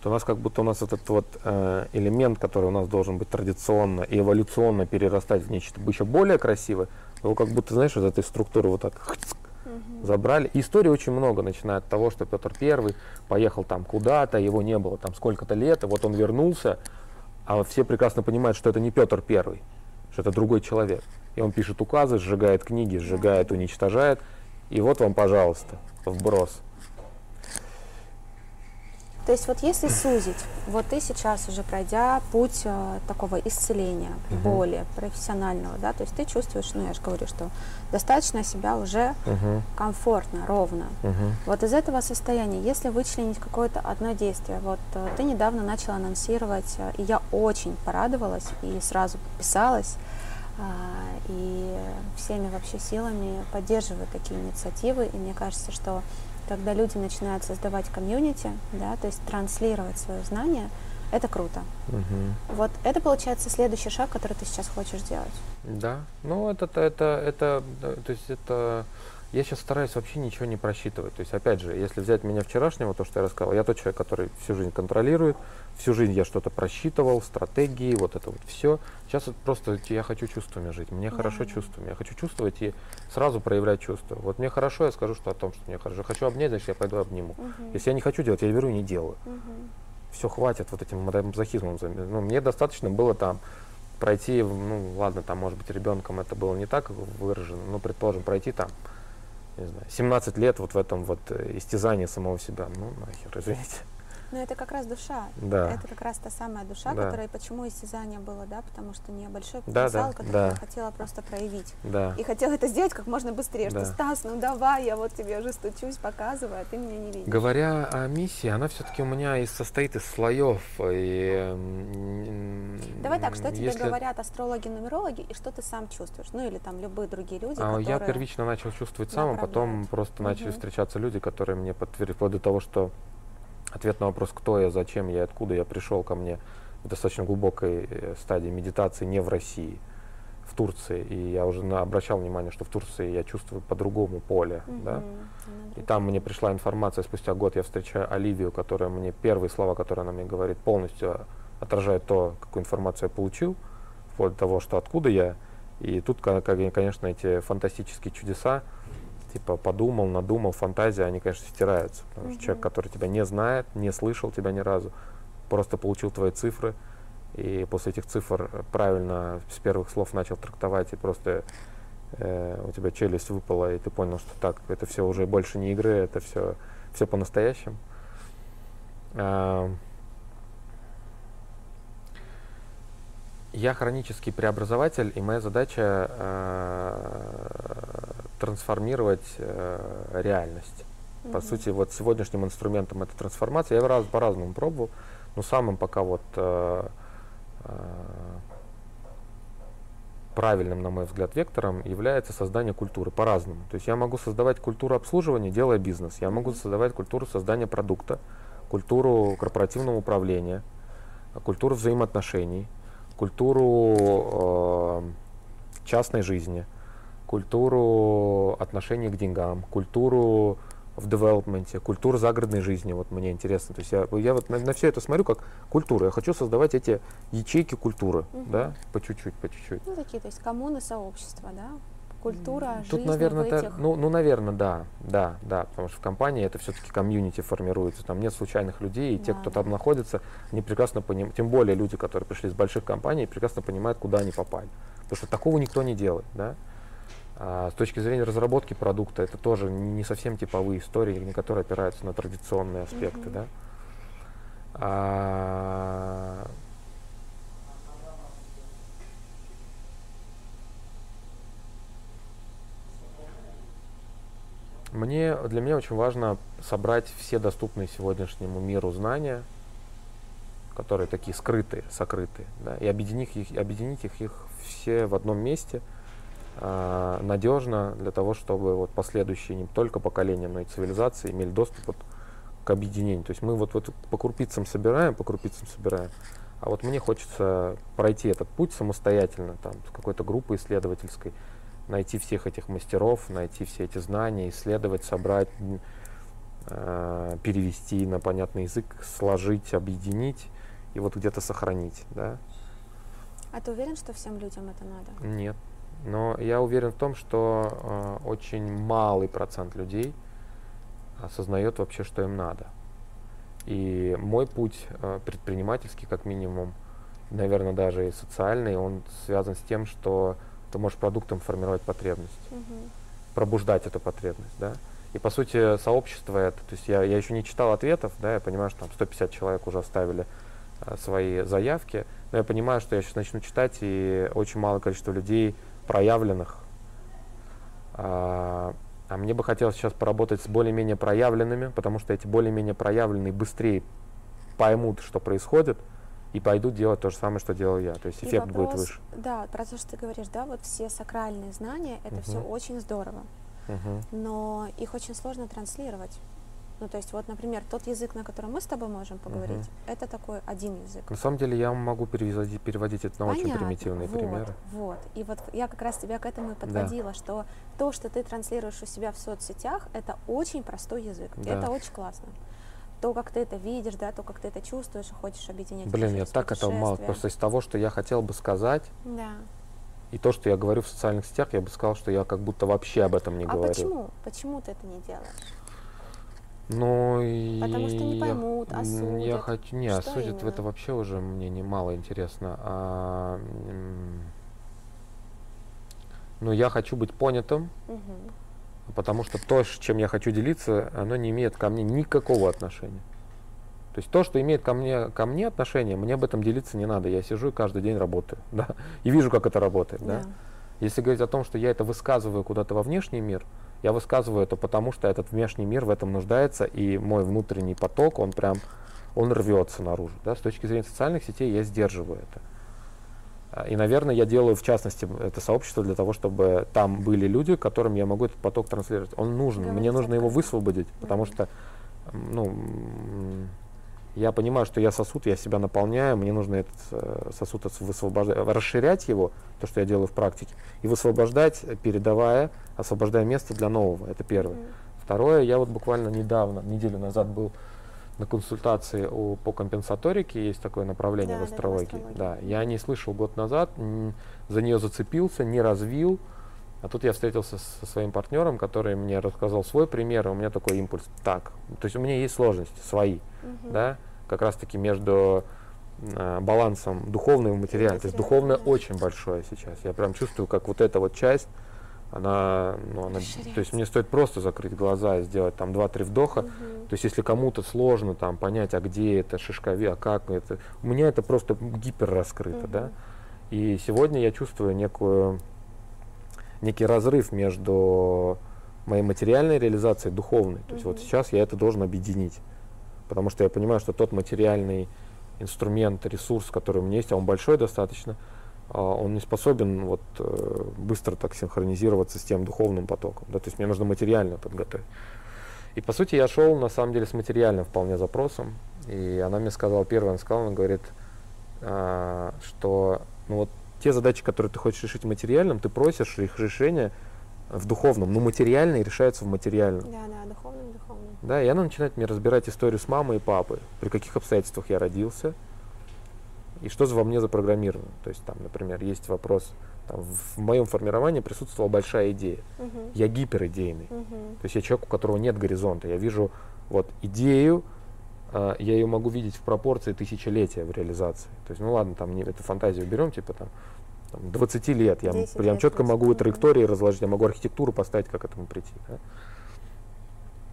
то у нас как будто у нас этот вот э, элемент, который у нас должен быть традиционно и эволюционно перерастать в нечто еще более красивое, его как будто, знаешь, из этой структуры вот так забрали. И историй очень много, начиная от того, что Петр Первый поехал там куда-то, его не было там сколько-то лет, и вот он вернулся, а все прекрасно понимают, что это не Петр Первый, что это другой человек. И он пишет указы, сжигает книги, сжигает, уничтожает. И вот вам, пожалуйста, вброс. То есть вот если сузить, вот ты сейчас уже пройдя путь э, такого исцеления, Мгм. боли, профессионального, да, то есть ты чувствуешь, ну я же говорю, что достаточно себя уже Мгм, комфортно, ровно. мгм. Вот из этого состояния, если вычленить какое-то одно действие, вот э, ты недавно начала анонсировать, э, и я очень порадовалась и сразу подписалась, и всеми вообще силами поддерживаю такие инициативы, и мне кажется, что когда люди начинают создавать комьюнити, да, то есть транслировать свое знание, это круто. Мгм. Вот это получается следующий шаг, который ты сейчас хочешь сделать. Да, ну это, это, это, да, то есть это, я сейчас стараюсь вообще ничего не просчитывать. То есть, опять же, если взять меня вчерашнего, то, что я рассказал, я тот человек, который всю жизнь контролирует, всю жизнь я что-то просчитывал, стратегии, вот это вот все. Сейчас вот просто я хочу чувствами жить, мне Да, хорошо чувствами, я хочу чувствовать и сразу проявлять чувства. Вот мне хорошо, я скажу, что о том, что мне хорошо. Хочу обнять, значит, я пойду обниму. Если я не хочу делать, я беру и не делаю. Мгм. все хватит вот этим мазохизмом. Ну, мне достаточно было там пройти, ну ладно, там может быть ребенком это было не так выражено, но предположим пройти там, не знаю, 17 лет вот в этом вот э, истязании самого себя. Ну нахер, извините. Но это как раз душа. Да. Это как раз та самая душа, Да. которая почему истязание было, да, потому что небольшой Да, потенциал, да, который да. я хотела просто проявить. Да. И хотела это сделать как можно быстрее, что Да. Стас, ну давай, я вот тебе уже стучусь, показываю, а ты меня не видишь. Говоря о миссии, она все-таки у меня и состоит из слоев. И, Давай так, что тебе если- говорят астрологи, нумерологи, и что ты сам чувствуешь? Ну или там любые другие люди, А которые... Я первично начал чувствовать сам, а потом просто начали Мгм. встречаться люди, которые мне подтвердили, вплоть до того, что ответ на вопрос, кто я, зачем я, откуда я пришел ко мне в достаточно глубокой э, стадии медитации не в России, в Турции. И я уже на- обращал внимание, что в Турции я чувствую по-другому поле. Мгм. Да? И там мне пришла информация, спустя год я встречаю Оливию, которая мне первые слова, которые она мне говорит, полностью отражают то, какую информацию я получил, вплоть до того, что откуда я. И тут, конечно, эти фантастические чудеса, типа подумал, надумал, фантазия, они, конечно, стираются. Потому что человек, который тебя не знает, не слышал тебя ни разу, просто получил твои цифры, и после этих цифр правильно с первых слов начал трактовать, и просто э, у тебя челюсть выпала, и ты понял, что так, это все уже больше не игры, это все, все по-настоящему. А, Я хронический преобразователь, и моя задача э, трансформировать э, реальность. По Мгм. сути, вот сегодняшним инструментом это трансформация. Я раз по-разному пробовал, но самым пока вот э, э, правильным, на мой взгляд, вектором является создание культуры по-разному. То есть я могу создавать культуру обслуживания, делая бизнес. Я могу создавать культуру создания продукта, культуру корпоративного управления, культуру взаимоотношений, культуру э, частной жизни, культуру отношений к деньгам, культуру в девелопменте, культуру загородной жизни. Вот мне интересно. То есть я, я вот на, все это смотрю как культуру. Я хочу создавать эти ячейки культуры, Мгм. да, по чуть-чуть, по чуть-чуть. Ну, такие, то есть коммуны, сообщества, да? Культура, Тут, жизнь наверное, в это, этих... ну, ну, наверное, да, да, да, потому что в компании это все-таки комьюнити формируется, там нет случайных людей, и те, Да, кто да. там находится, они прекрасно понимают, тем более люди, которые пришли из больших компаний, прекрасно понимают, куда они попали, потому что такого никто не делает, да. А с точки зрения разработки продукта, это тоже не совсем типовые истории, которые опираются на традиционные аспекты, Мгм. да. А, Мне, для меня очень важно собрать все доступные сегодняшнему миру знания, которые такие скрытые, сокрытые, да, и объединить их, объединить их, их все в одном месте а, надежно для того, чтобы вот последующие не только поколения, но и цивилизации имели доступ вот к объединению. То есть мы вот, вот по крупицам собираем, по крупицам собираем, а вот мне хочется пройти этот путь самостоятельно, там, с какой-то группой исследовательской, найти всех этих мастеров, найти все эти знания, исследовать, собрать, э, перевести на понятный язык, сложить, объединить и вот где-то сохранить, да? А ты уверен, что всем людям это надо? Нет, Но я уверен в том, что э, очень малый процент людей осознает вообще, что им надо. И мой путь э, предпринимательский, как минимум, наверное, даже и социальный, он связан с тем, что ты можешь продуктом формировать потребность, Мгм. пробуждать эту потребность, да. И по сути сообщество это, то есть я, я еще не читал ответов, да, я понимаю, что там 150 человек уже оставили э, свои заявки, но я понимаю, что я сейчас начну читать, и очень малое количество людей проявленных. А, а мне бы хотелось сейчас поработать с более-менее проявленными, потому что эти более-менее проявленные быстрее поймут, что происходит, и пойдут делать то же самое, что делал я. То есть И эффект будет вопрос- выше. Да, про то, что ты говоришь, да, вот все сакральные знания, это все Мгм. очень здорово, Мгм. но их очень сложно транслировать. Ну, то есть, вот, например, тот язык, на котором мы с тобой можем поговорить, это такой один язык. На самом деле я могу переводить, переводить это на очень Понятно, примитивные вот, примеры. Вот. И вот я как раз тебя к этому и подводила, что то, что ты транслируешь у себя в соцсетях, это очень простой язык. И Да. это очень классно. То, как ты это видишь, да, то, как ты это чувствуешь и хочешь объединять. Блин, я так это мало. Просто из того, что я хотел бы сказать, Да. и то, что я говорю в социальных сетях, я бы сказал, что я как будто вообще об этом не а говорю. почему? Почему ты это не делаешь? И Потому что не я- поймут, Я осудят. хочу... Не, Что осудят именно? это вообще уже мне немало интересно. А, ну, я хочу быть понятым, Мгм. потому что то, чем я хочу делиться, оно не имеет ко мне никакого отношения. То есть то, что имеет ко мне, ко мне отношение, мне об этом делиться не надо. Я сижу и каждый день работаю, да, и вижу, как это работает, да. Да. Если говорить о том, что я это высказываю куда-то во внешний мир, я высказываю это потому, что этот внешний мир в этом нуждается, и мой внутренний поток, он прям, он рвется наружу. Да? С точки зрения социальных сетей я сдерживаю это. А, И, наверное, я делаю, в частности, это сообщество для того, чтобы там были люди, которым я могу этот поток транслировать. Он нужен, мне Говорить нужно его высвободить, потому что, ну, я понимаю, что я сосуд, я себя наполняю, мне нужно этот э, сосуд ос- высвобождать, расширять его, то, что я делаю в практике, и высвобождать, передавая, освобождая место для нового. Это первое. Второе, я вот буквально недавно, неделю назад был на консультации у, по компенсаторике, есть такое направление Да, в да, в астрологии. астрологии. Да, я о ней слышал год назад, за нее зацепился, не развил. А тут я встретился со своим партнером, который мне рассказал свой пример, и у меня такой импульс. Так, то есть у меня есть сложности свои, Мгм. да, как раз таки между э, балансом духовного и материального. То есть духовное да. очень большое сейчас. Я прям чувствую, как вот эта вот часть, она, ну, она, то есть мне стоит просто закрыть глаза и сделать там 2-3 вдоха. Мгм. То есть если кому-то сложно там понять, а где это шишкове, а как это, у меня это просто гипер раскрыто, да. Мгм. И сегодня я чувствую некую, некий разрыв между моей материальной реализацией и духовной. То есть вот Мгм. сейчас я это должен объединить. Потому что я понимаю, что тот материальный инструмент, ресурс, который у меня есть, а он большой достаточно, он не способен вот э, быстро так синхронизироваться с тем духовным потоком. Да? То есть мне нужно материально подготовить. И по сути я шел на самом деле с материальным вполне запросом. И она мне сказала, первое, она сказала, она говорит, а, что ну вот те задачи, которые ты хочешь решить материальным, ты просишь их решения в духовном, но материальные решаются в материальном. Да, да, духовным, духовным. Да, и она начинает мне разбирать историю с мамой и папой, при каких обстоятельствах я родился, и что во мне запрограммировано. То есть там, например, есть вопрос, там, в моем формировании присутствовала большая идея. Мгм. Я гиперидейный. Мгм. То есть я человек, у которого нет горизонта. Я вижу вот идею, а, я ее могу видеть в пропорции тысячелетия в реализации. То есть, ну ладно, там не, эту фантазию берем, типа там, там 20 лет. Я 10 прям лет четко просто, могу мгм. траектории разложить, я могу архитектуру поставить, как к этому прийти. да.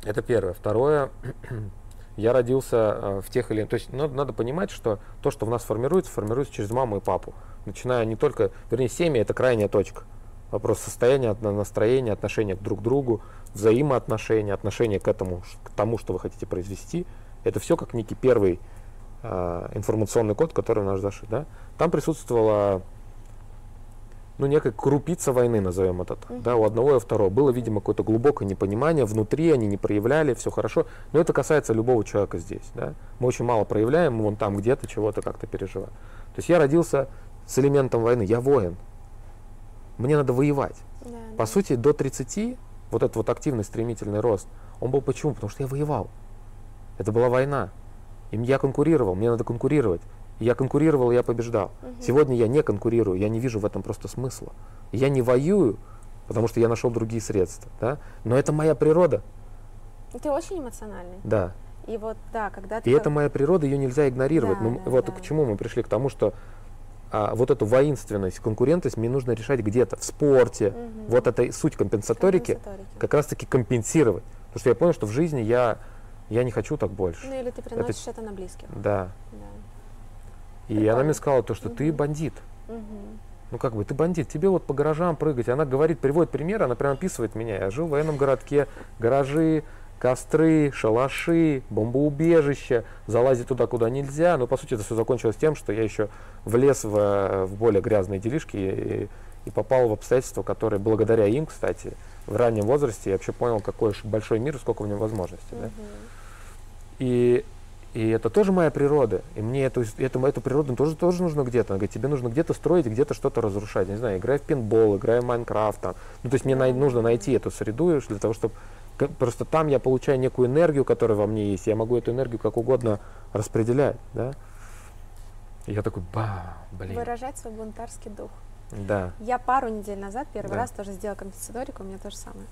Это первое. Второе, я родился э, в тех или... То есть надо, надо понимать, что то, что в нас формируется, формируется через маму и папу. Начиная не только... Вернее, семья — это крайняя точка. Вопрос состояния, настроения, отношения друг к другу, взаимоотношения, отношения к этому, к тому, что вы хотите произвести. Это все как некий первый э, информационный код, который в наш зашит. Да? Там присутствовала ну, некая крупица войны, назовем это так, да, у одного и у второго. Было, видимо, какое-то глубокое непонимание, внутри они не проявляли, все хорошо, но это касается любого человека здесь, да. Мы очень мало проявляем, мы вон там где-то чего-то как-то переживаем. То есть я родился с элементом войны, я воин, мне надо воевать. Да, По да. сути, до 30, вот этот вот активный стремительный рост, он был почему? Потому что я воевал. Это была война. И я конкурировал, мне надо конкурировать. Я конкурировал, я побеждал. Мгм. Сегодня я не конкурирую, я не вижу в этом просто смысла. Я не воюю, потому что я нашел другие средства, да? Но это моя природа, Ты очень эмоциональный. да. И вот, да, когда ты... И это моя природа, ее нельзя игнорировать. Да, Ну, да, вот да. к чему мы пришли? К тому, что а, вот эту воинственность, конкурентность мне нужно решать где-то, в спорте. Мгм. Вот это суть компенсаторики, Компенсаторики. как раз-таки компенсировать. Потому что я понял, что в жизни я, я не хочу так больше. Ну или ты приносишь это, на близких. Да. Да. И она Прикольно. мне сказала то, что ты Мгм. бандит. Мгм. Ну как бы, ты бандит, тебе вот по гаражам прыгать. Она говорит, приводит пример, она прям описывает меня. Я жил в военном городке, гаражи, костры, шалаши, бомбоубежища, залазить туда, куда нельзя. Но по сути это все закончилось тем, что я еще влез в, в более грязные делишки и, и попал в обстоятельства, которые благодаря им, кстати, в раннем возрасте я вообще понял, какой ж большой мир и сколько в нем возможностей. да. Мгм. И, и это тоже моя природа. И мне эту, эту, эту природу тоже, тоже нужно где-то. Она говорит, тебе нужно где-то строить, где-то что-то разрушать. Не знаю, играй в пинбол, играй в Майнкрафт. Там. Ну, то есть мне най- нужно найти эту среду для того, чтобы... Просто там я получаю некую энергию, которая во мне есть. Я могу эту энергию как угодно распределять, да? И я такой, ба, блин, Выражать свой бунтарский дух. да. Я пару недель назад первый Да. раз тоже сделала компенсаторику, у меня то же самое.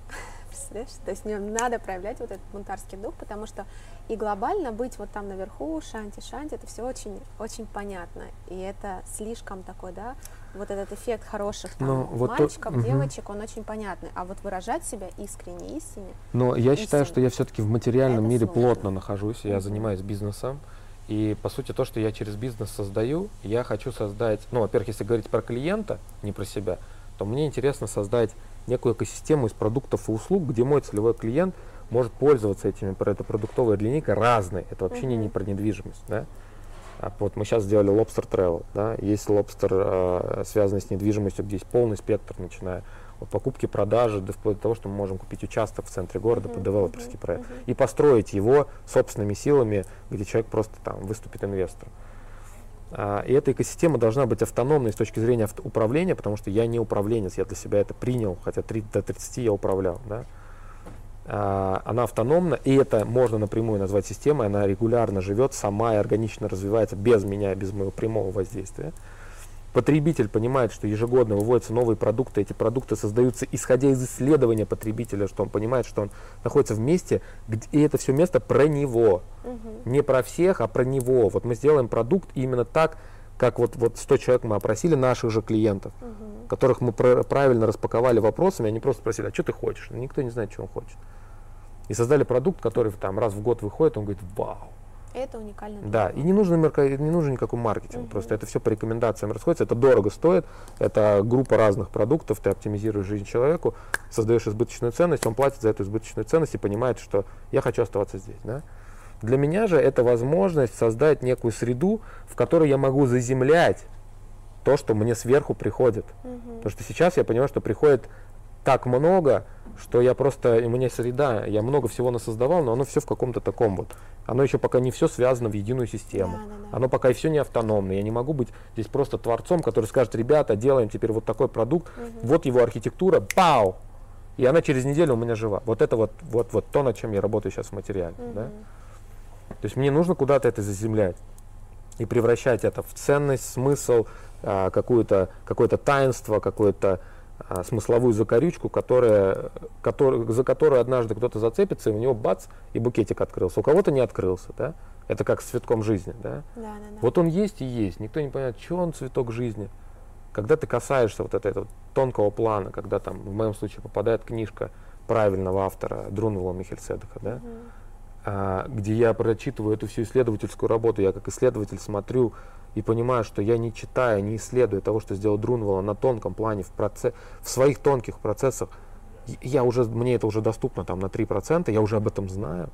Представляешь? То есть мне надо проявлять вот этот бунтарский дух, потому что и глобально быть вот там наверху, шанти-шанти, это все очень, очень понятно. И это слишком такой, да, вот этот эффект хороших там, Ну, вот то- мальчиков, мгм. девочек, он очень понятный. А вот выражать себя искренне, истине, Но я считаю, Истинно. что я все-таки в материальном мире сложно. плотно нахожусь. Я занимаюсь бизнесом. И по сути то, что я через бизнес создаю, я хочу создать, ну, во-первых, если говорить про клиента, не про себя, то мне интересно создать некую экосистему из продуктов и услуг, где мой целевой клиент может пользоваться этими, это продуктовая линейка разная. Это вообще не, Мгм. не про недвижимость, да. А вот мы сейчас сделали Lobster Travel, да, есть Lobster, э, связанный с недвижимостью, где есть полный спектр, начиная от покупки, продажи, до вплоть до того, что мы можем купить участок в центре города под Мгм, девелоперский проект мгм. и построить его собственными силами, где человек просто там выступит инвестором. И эта экосистема должна быть автономной с точки зрения управления, потому что я не управленец, я для себя это принял, хотя три- до 30 я управлял. Да? А, Она автономна, и это можно напрямую назвать системой, она регулярно живет, сама и органично развивается без меня, без моего прямого воздействия. Потребитель понимает, что ежегодно выводятся новые продукты, эти продукты создаются исходя из исследования потребителя, что он понимает, что он находится в месте, где, и это все место про него Мгм. не про всех, а про него. Вот мы сделаем продукт именно так, как вот, вот 100 человек мы опросили наших же клиентов, Мгм. которых мы про- правильно распаковали вопросами, они просто спросили, а что ты хочешь? Ну, Никто не знает, что он хочет. И создали продукт, который там раз в год выходит, он говорит, вау. Это уникально. Да, и не марка- не нужен никакой маркетинг, Мгм. просто это все по рекомендациям расходится, это дорого стоит, это группа разных продуктов, ты оптимизируешь жизнь человеку, создаешь избыточную ценность, он платит за эту избыточную ценность и понимает, что я хочу оставаться здесь. Да? Для меня же это возможность создать некую среду, в которой я могу заземлять то, что мне сверху приходит. Мгм. Потому что сейчас я понимаю, что приходит так много, что я просто, у меня среда, я много всего насоздавал, но оно все в каком-то таком вот. Оно еще пока не все связано в единую систему. Да, да, да. Оно пока и все не автономно. Я не могу быть здесь просто творцом, который скажет, ребята, делаем теперь вот такой продукт, Мгм. вот его архитектура, пау! И она через неделю у меня жива. Вот это вот, вот, вот то, над чем я работаю сейчас в материале. Да? Мгм. То есть мне нужно куда-то это заземлять и превращать это в ценность, смысл, а, какое-то таинство, какую-то а, смысловую закорючку, которая, который, за которую однажды кто-то зацепится, и у него бац, и букетик открылся. У кого-то не открылся, да? Это как с цветком жизни, да? Да, да, да. Вот он есть и есть, никто не понимает, что он цветок жизни. Когда ты касаешься вот этого тонкого плана, когда там, в моем случае, попадает книжка правильного автора Друнвела Михельседека, да? Мгм. а, где я прочитываю эту всю исследовательскую работу, я как исследователь смотрю и понимаю, что я не читаю, не исследую того, что сделал Друнвелл на тонком плане, в, проце- в своих тонких процессах, я уже, мне это уже доступно там на 3%, я уже об этом знаю.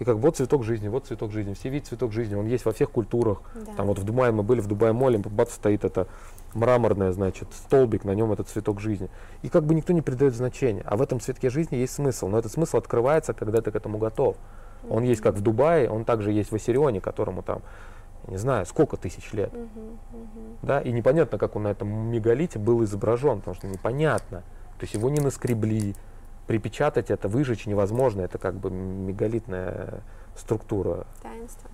И как вот цветок жизни, вот цветок жизни, все видят цветок жизни, он есть во всех культурах. Да. Там вот в Дубае мы были, в Дубае моле, бац, стоит это мраморное, значит, столбик, на нем этот цветок жизни. И как бы никто не придает значения. А в этом цветке жизни есть смысл. Но этот смысл открывается, когда ты к этому готов. Он есть как в Дубае, он также есть в Ассирионе, которому там, не знаю, сколько тысяч лет. Мгм, мгм. Да? И непонятно, как он на этом мегалите был изображен, потому что непонятно. То есть его не наскребли, припечатать это, выжечь невозможно. Это как бы мегалитная структура. Таинство.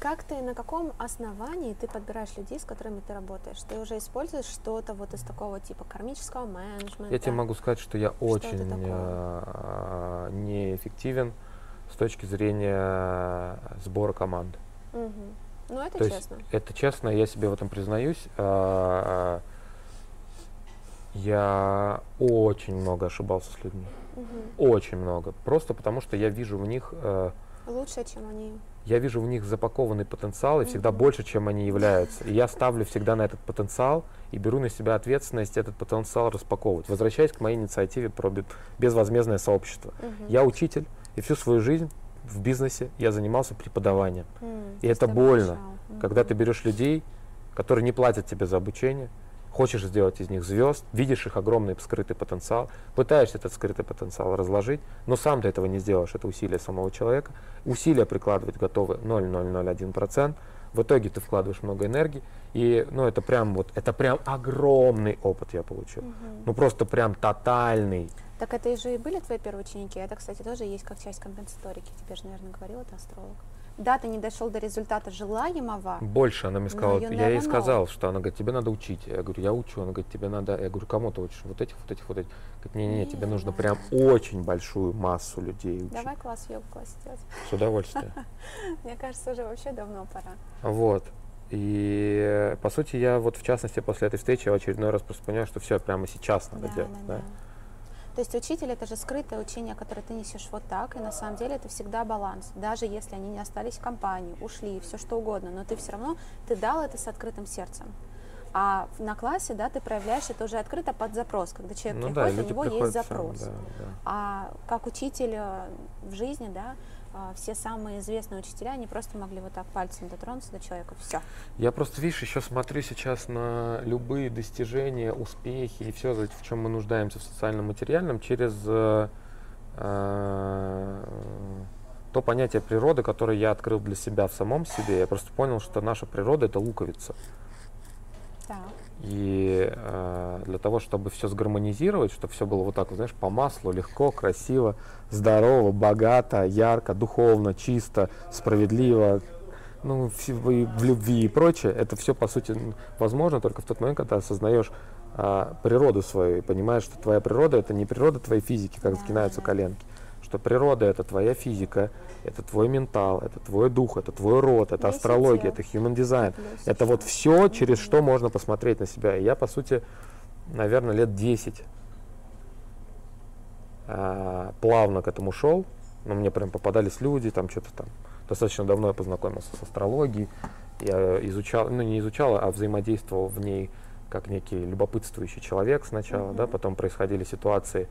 Как ты, на каком основании ты подбираешь людей, с которыми ты работаешь? Ты уже используешь что-то вот из такого типа кармического менеджмента? Я тебе могу сказать, что я очень э, неэффективен с точки зрения сбора команд. Угу. Ну, это То честно. Есть, это честно, я себе в этом признаюсь. А, я очень много ошибался с людьми. Угу. Очень много. Просто потому, что я вижу в них... Э, Лучше, чем они. Я вижу в них запакованный потенциал, и угу. всегда больше, чем они являются. И я ставлю всегда на этот потенциал и беру на себя ответственность этот потенциал распаковывать. Возвращаясь к моей инициативе про безвозмездное сообщество. Угу. Я учитель, и всю свою жизнь в бизнесе я занимался преподаванием. Mm, и это больно, mm-hmm. когда ты берешь людей, которые не платят тебе за обучение, хочешь сделать из них звезд, видишь их огромный скрытый потенциал, пытаешься этот скрытый потенциал разложить, но сам ты этого не сделаешь, это усилие самого человека. Усилия прикладывать готовы 0,001%. В итоге ты вкладываешь много энергии, и ну, это прям вот, это прям огромный опыт я получил. Угу. Ну просто прям тотальный. Так это же и были твои первые ученики. Это, кстати, тоже есть как часть компенсаторики. Тебе же, наверное, говорил это астролог. Да, ты не дошел до результата желаемого. Больше она мне сказала. Я ей сказал, что она говорит, тебе надо учить. Я говорю, я учу. Она говорит, тебе надо. Я говорю, кому ты учишь? Вот этих, вот этих, вот этих. Говорит, не-не-не, тебе нужно прям очень большую массу людей учить. Давай класс йогу класс делать. С удовольствием. Мне кажется, уже вообще давно пора. Вот. И по сути я вот в частности после этой встречи в очередной раз просто понял, что все прямо сейчас надо делать. Да, то есть учитель это же скрытое учение, которое ты несешь вот так, и на самом деле это всегда баланс. Даже если они не остались в компании, ушли, все что угодно, но ты все равно, ты дал это с открытым сердцем. А на классе, да, ты проявляешь это уже открыто под запрос, когда человек ну, приходит, да, у него есть запрос. Сам, да, да. А как учитель э, в жизни, да, все самые известные учителя, они просто могли вот так пальцем дотронуться до человека, все. Я просто, видишь, еще смотрю сейчас на любые достижения, успехи и все, в чем мы нуждаемся в социальном материальном, через э, э, то понятие природы, которое я открыл для себя в самом себе. Я просто понял, что наша природа это луковица. Так. И э, для того, чтобы все сгармонизировать, чтобы все было вот так, знаешь, по маслу, легко, красиво, здорово, богато, ярко, духовно, чисто, справедливо, ну, в, в любви и прочее, это все, по сути, возможно только в тот момент, когда осознаешь э, природу свою и понимаешь, что твоя природа это не природа твоей физики, как сгинаются коленки, что природа это твоя физика, это твой ментал, это твой дух, это твой род, это астрология, это human design. Это вот все, через что можно посмотреть на себя. И я, по сути, наверное, лет 10 а, плавно к этому шел. Но мне прям попадались люди, там что-то там. Достаточно давно я познакомился с астрологией. Я изучал, ну не изучал, а взаимодействовал в ней как некий любопытствующий человек сначала, mm-hmm. да, потом происходили ситуации,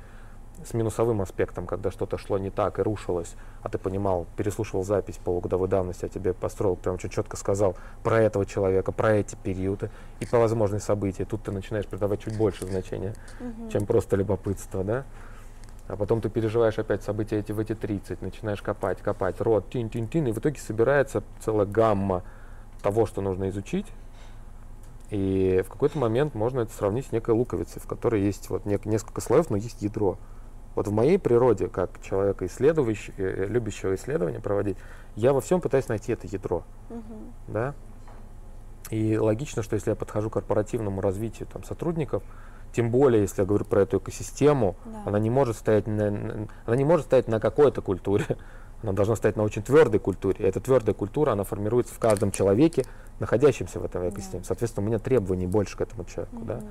с минусовым аспектом, когда что-то шло не так и рушилось, а ты понимал, переслушивал запись полугодовой давности, а тебе построил, прям очень четко сказал про этого человека, про эти периоды и про возможные события. Тут ты начинаешь придавать чуть больше значения, угу. чем просто любопытство, да? А потом ты переживаешь опять события эти в эти 30, начинаешь копать, копать, рот, тин-тин-тин, и в итоге собирается целая гамма того, что нужно изучить, и в какой-то момент можно это сравнить с некой луковицей, в которой есть вот несколько слоев, но есть ядро. Вот в моей природе, как человека исследующего, э, любящего исследования проводить, я во всем пытаюсь найти это ядро. Угу. Да? И логично, что если я подхожу к корпоративному развитию там, сотрудников, тем более, если я говорю про эту экосистему, да. она не может стоять на, она не может стоять на какой-то культуре, она должна стоять на очень твердой культуре. И эта твердая культура, она формируется в каждом человеке, находящемся в этом экосистеме. Да. Соответственно, у меня требований больше к этому человеку. Угу. Да?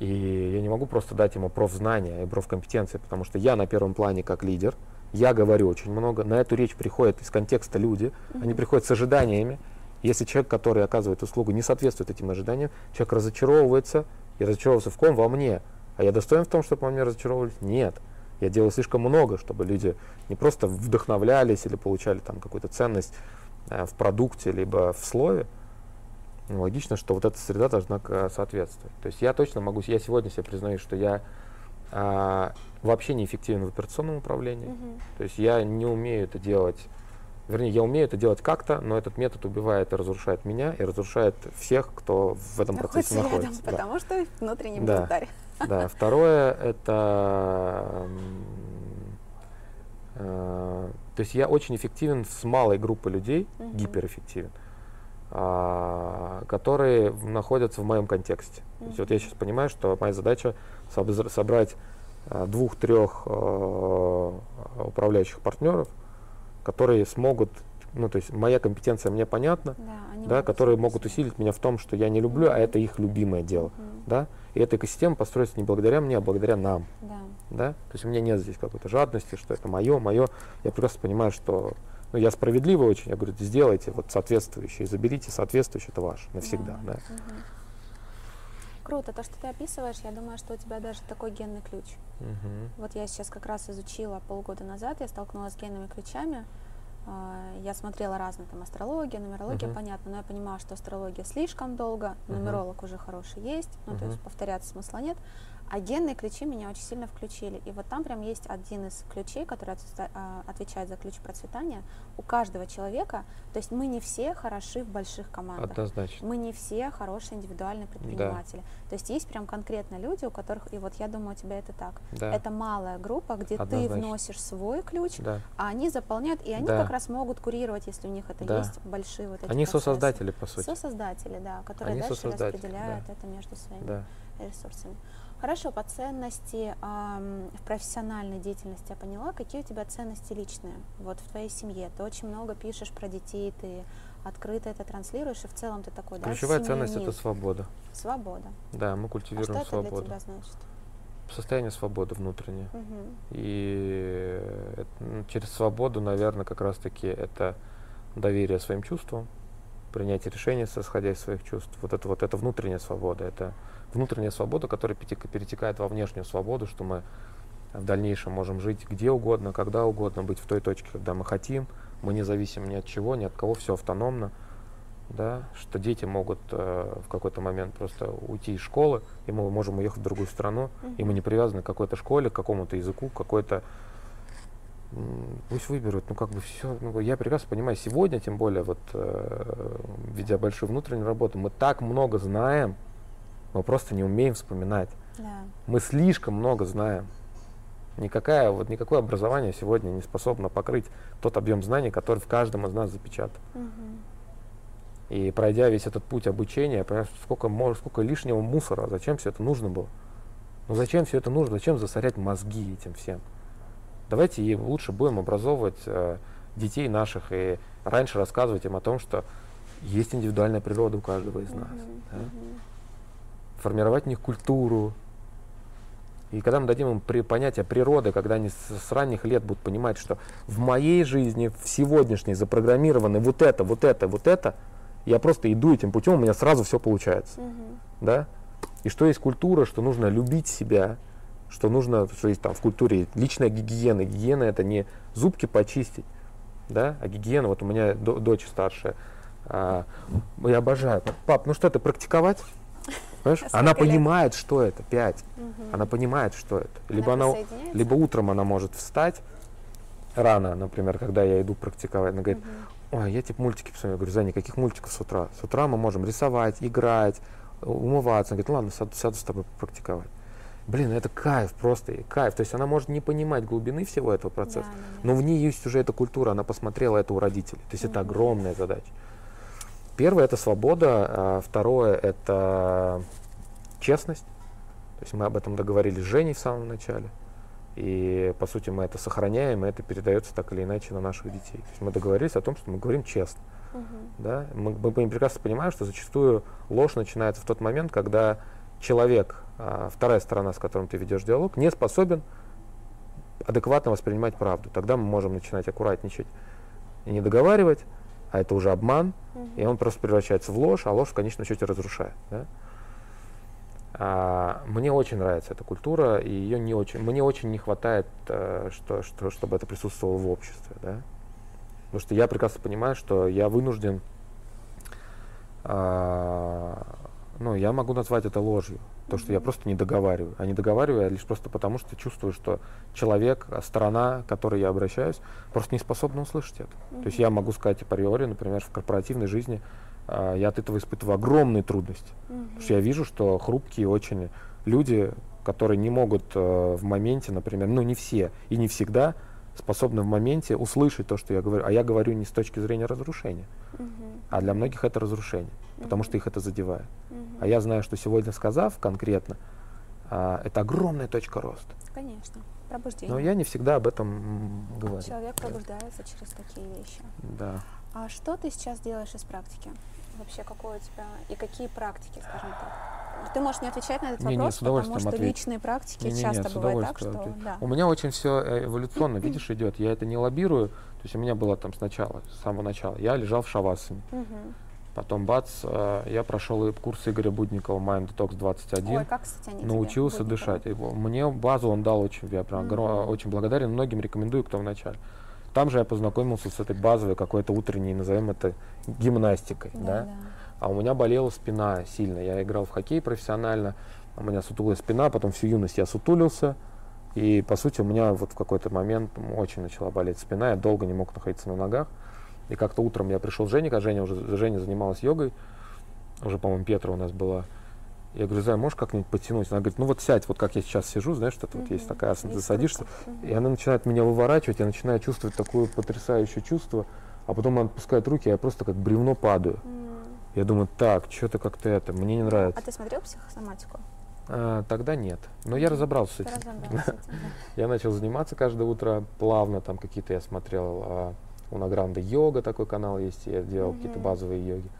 И я не могу просто дать ему профзнания и профкомпетенции, потому что я на первом плане как лидер, я говорю очень много, на эту речь приходят из контекста люди, mm-hmm. они приходят с ожиданиями. Если человек, который оказывает услугу, не соответствует этим ожиданиям, человек разочаровывается, и разочаровывается в ком? Во мне. А я достоин в том, чтобы во мне разочаровывались? Нет. Я делаю слишком много, чтобы люди не просто вдохновлялись или получали там какую-то ценность э, в продукте, либо в слове, логично, что вот эта среда должна соответствовать. То есть я точно могу, я сегодня себе признаю, что я а, вообще неэффективен в операционном управлении. Угу. То есть я не умею это делать, вернее, я умею это делать как-то, но этот метод убивает и разрушает меня, и разрушает всех, кто в этом процессе рядом, находится. Потому да. что внутренний да. Да. Второе это Э, то есть я очень эффективен с малой группой людей, Мгм. гиперэффективен, а, которые в- находятся в моем контексте. То есть вот я сейчас понимаю, что моя задача собрать а, двух-трех э, управляющих партнеров, которые смогут, ну то есть моя компетенция мне понятна, Да, да, которые могут усилить меня в том, что я не люблю, а Мгм. это их любимое дело, Мгм. да. И эта экосистема построится не благодаря мне, а благодаря нам Да. да, то есть у меня нет здесь какой-то жадности, что это мое, мое. Я прекрасно понимаю, что ну, я справедливый очень, я говорю, сделайте вот соответствующее, заберите соответствующее, это ваше навсегда, да. Мгм. Круто, то, что ты описываешь, я думаю, что у тебя даже такой генный ключ. Мгм. Вот я сейчас как раз изучила полгода назад, я столкнулась с генными ключами. А, Я смотрела разные там астрология, нумерология, Мгм. понятно, но я понимала, что астрология слишком долго, Мгм. нумеролог уже хороший есть, ну то Мгм. есть повторяться смысла нет. А генные ключи меня очень сильно включили. И вот там прям есть один из ключей, который а, отвечает за ключ процветания. У каждого человека, то есть мы не все хороши в больших командах. Однозначно. Мы не все хорошие индивидуальные предприниматели. То есть есть прям конкретно люди, у которых, и вот я думаю, у тебя это так. Да. Это малая группа, где ты Однозначно. вносишь свой ключ, да. а они заполняют, и они Да. как раз могут курировать, если у них это Да. есть, большие вот эти Они процессы. сосоздатели, по сути. Сосоздатели, да, которые Они дальше распределяют да. это между своими Да. ресурсами. Хорошо, по ценности ам, в профессиональной деятельности я поняла. Какие у тебя ценности личные вот в твоей семье? Ты очень много пишешь про детей, ты открыто это транслируешь, и в целом ты такой, да, Ключевая ценность это свобода. свобода. Да, мы А что культивируем это для свободу. тебя значит? Состояние свободы внутреннее. Мгм. И это, ну, через свободу, наверное, как раз-таки это доверие своим чувствам, принятие решений, исходя из своих чувств. Вот это вот это внутренняя свобода. Это внутренняя свобода, которая перетек- перетекает во внешнюю свободу, что мы в дальнейшем можем жить где угодно, когда угодно, быть в той точке, когда мы хотим. Мы не зависим ни от чего, ни от кого, все автономно. Да, что дети могут э, в какой-то момент просто уйти из школы, и мы можем уехать в другую страну, и мы не привязаны к какой-то школе, к какому-то языку, к какой-то пусть выберут, ну как бы все, ну, я прекрасно понимаю, сегодня, тем более, вот э, ведя большую внутреннюю работу, мы так много знаем, мы просто не умеем вспоминать. Да. Мы слишком много знаем. Никакая, вот, никакое образование сегодня не способно покрыть тот объем знаний, который в каждом из нас запечатан. Мгм. И пройдя весь этот путь обучения, я понимаю, сколько, сколько лишнего мусора, зачем все это нужно было? Ну зачем все это нужно? Зачем засорять мозги этим всем? Давайте лучше будем образовывать э, детей наших и раньше рассказывать им о том, что есть индивидуальная природа у каждого из нас. Мгм. да. Формировать в них культуру. И когда мы дадим им при, понятие природы, когда они с, с ранних лет будут понимать, что в моей жизни, в сегодняшней запрограммированы вот это, вот это, вот это, я просто иду этим путем, у меня сразу все получается. Мгм. Да? И что есть культура, что нужно любить себя, что нужно, что есть там в культуре личная гигиена. Гигиена это не зубки почистить, да, а гигиена, вот у меня до- дочь старшая, а, я обожаю. Пап, ну что это, практиковать? Понимаешь? А Она лет? понимает, что это, пять. Мгм. Она понимает, что это. Она Либо она, присоединяется? либо утром она может встать рано, например, когда я иду практиковать, она говорит, Мгм. Ой, я типа мультики посмотрю. Я говорю, Зай, никаких мультиков с утра. С утра мы можем рисовать, играть, умываться. Она говорит, ладно, сяду, сяду с тобой практиковать. Блин, это кайф просто, кайф. То есть она может не понимать глубины всего этого процесса, Да, да, да. но в ней есть уже эта культура, она посмотрела это у родителей. То есть это Мгм. огромная задача. Первое это свобода, а второе это честность. То есть мы об этом договорились с Женей в самом начале. И по сути мы это сохраняем, и это передается так или иначе на наших детей. То есть мы договорились о том, что мы говорим честно. Мгм. Да? Мы, мы прекрасно понимаем, что зачастую ложь начинается в тот момент, когда человек, а, вторая сторона, с которым ты ведешь диалог, не способен адекватно воспринимать правду. Тогда мы можем начинать аккуратничать и не договаривать, а это уже обман, и Мгм. он просто превращается в ложь, а ложь в конечном счете разрушает. да. А, мне очень нравится эта культура, и ее не очень, мне очень не хватает, э, что, что, чтобы это присутствовало в обществе. Да? Потому что я прекрасно понимаю, что я вынужден, а, ну, я могу назвать это ложью. То, что я просто не договариваю. А не договариваю я лишь просто потому, что чувствую, что человек, а сторона, к которой я обращаюсь, просто не способна услышать это. То есть я могу сказать априори, например, в корпоративной жизни а, я от этого испытываю огромные трудности. Мгм. Потому что я вижу, что хрупкие очень люди, которые не могут э, в моменте, например, ну не все и не всегда способны в моменте услышать то, что я говорю. А я говорю не с точки зрения разрушения, Мгм. а для многих это разрушение, потому что их это задевает. А я знаю, что сегодня сказав конкретно, а, это огромная точка роста. Конечно. Пробуждение. Но я не всегда об этом говорю. Человек пробуждается через такие вещи. Да. А что ты сейчас делаешь из практики? Вообще, какой у тебя и какие практики, скажем так? Ты можешь не отвечать на этот Не-не, вопрос, удовольствием потому что отвечу. личные практики Не-не-не, часто с бывает так, что да. У меня очень все эволюционно, видишь, идет. Я это не лоббирую. То есть у меня было там сначала, с самого начала. Я лежал в шавасане. Мгм. Потом бац, э, я прошел курс Игоря Будникова Mind Detox 21. Ой, как, кстати, тебе, научился Будникова? дышать. Во- Мне базу он дал очень, я прям Мгм. очень благодарен, многим рекомендую, кто в начале. Там же я познакомился с этой базовой какой-то утренней, назовем это гимнастикой, да. Да, да. А у меня болела спина сильно. Я играл в хоккей профессионально, у меня сутулая спина, потом всю юность я сутулился. И, по сути, у меня вот в какой-то момент очень начала болеть спина, я долго не мог находиться на ногах. И как-то утром я пришел Жене, а Женя уже Женя занималась йогой, уже, по-моему, Петра у нас была. Я говорю, Зая, можешь как-нибудь подтянуть? Она говорит, ну вот сядь, вот как я сейчас сижу, знаешь, что вот есть такая асана, ты Есть садишься, рука. Мгм. и она начинает меня выворачивать, я начинаю чувствовать такое потрясающее чувство, а потом она отпускает руки, я просто как бревно падаю. М. Я думаю, так, что-то как-то это, мне не нравится. А ты смотрел психосоматику? А, тогда нет. Но я разобрался с Ты этим. разобрался с этим, да. Я начал заниматься каждое утро плавно, там какие-то я смотрел а, у Награнда йога такой канал есть, я делал какие-то Мгм. базовые йоги.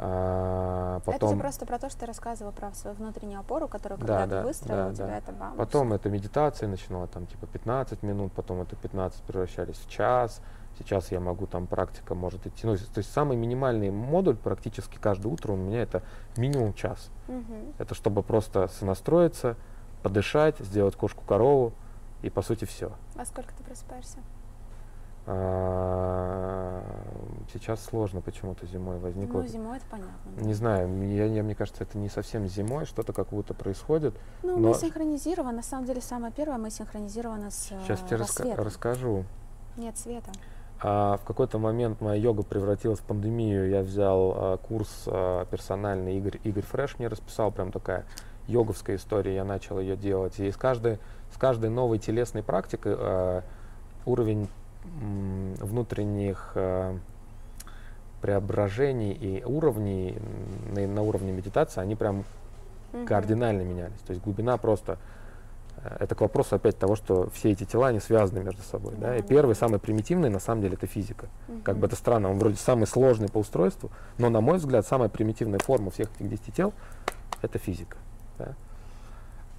А, Это потом, просто про то, что ты рассказывал про свою внутреннюю опору, которую Да, когда да, ты выстроил, да, у тебя да. это бам. потом это медитация начинала там типа 15 минут, потом это 15 превращались в час. Сейчас я могу там практика может идти. Ну, то есть самый минимальный модуль практически каждое утро у меня это минимум час. Мгм. Это чтобы просто сонастроиться, подышать, сделать кошку-корову и по сути все. А сколько ты просыпаешься? А, Сейчас сложно почему-то зимой возникло. Ну, зимой это понятно. Не знаю, я, я- мне кажется, это не совсем зимой, что-то как будто происходит. Ну, но- мы синхронизированы. На самом деле, самое первое, мы синхронизированы с Сейчас э, тебе раска- рассветом. расскажу. Нет света. А, в какой-то момент моя йога превратилась в пандемию. Я взял а, курс а, персональный, Игорь, Игорь Фреш мне расписал, прям такая йоговская история, я начал ее делать. И с каждой, с каждой новой телесной практикой а, уровень внутренних а, преображений и уровней на, на уровне медитации, они прям кардинально менялись. То есть глубина просто... э, Это к вопросу опять того, что все эти тела, они связаны между собой. Да? Да, И да, первый, самый примитивный, на самом деле, это физика. Как бы это странно, он вроде самый сложный по устройству, но, на мой взгляд, самая примитивная форма всех этих 10 тел — это физика. да.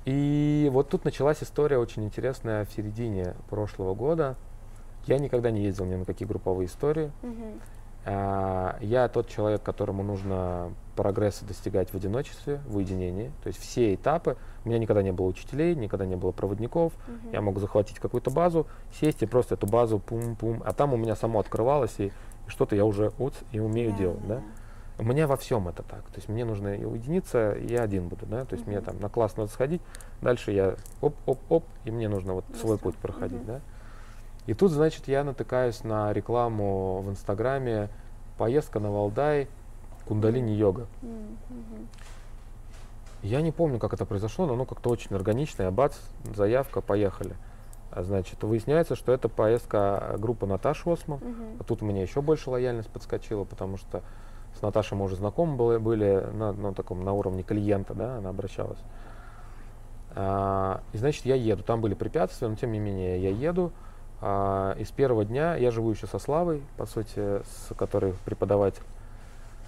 И вот тут началась история очень интересная в середине прошлого года. Я никогда не ездил ни на какие групповые истории. Мгм. А, Я тот человек, которому нужно прогресса достигать в одиночестве, в уединении. То есть все этапы. У меня никогда не было учителей, никогда не было проводников. Мгм. Я мог захватить какую-то базу, сесть и просто эту базу пум-пум. А там у меня само открывалось, и, и что-то я уже вот и умею Да, делать. Да? У меня во всем это так. То есть мне нужно и уединиться, и я один буду. Да? То есть мне Мгм. там на класс надо сходить, дальше я оп-оп-оп, и мне нужно вот свой Быстро. путь проходить. Мгм. Да? И тут, значит, я натыкаюсь на рекламу в Инстаграме поездка на Валдай, кундалини-йога. М, мгм. Я не помню, как это произошло, но оно как-то очень органично. Я бац, заявка, поехали. А, Значит, выясняется, что это поездка группы Наташи Осмо. Мгм. А тут меня еще больше лояльность подскочила, потому что с Наташей мы уже знакомы были, были на, на таком, на уровне клиента, да, она обращалась. А, и значит, я еду. Там были препятствия, но тем не менее я еду. А, и с первого дня я живу еще со Славой, по сути, с которой преподаватель.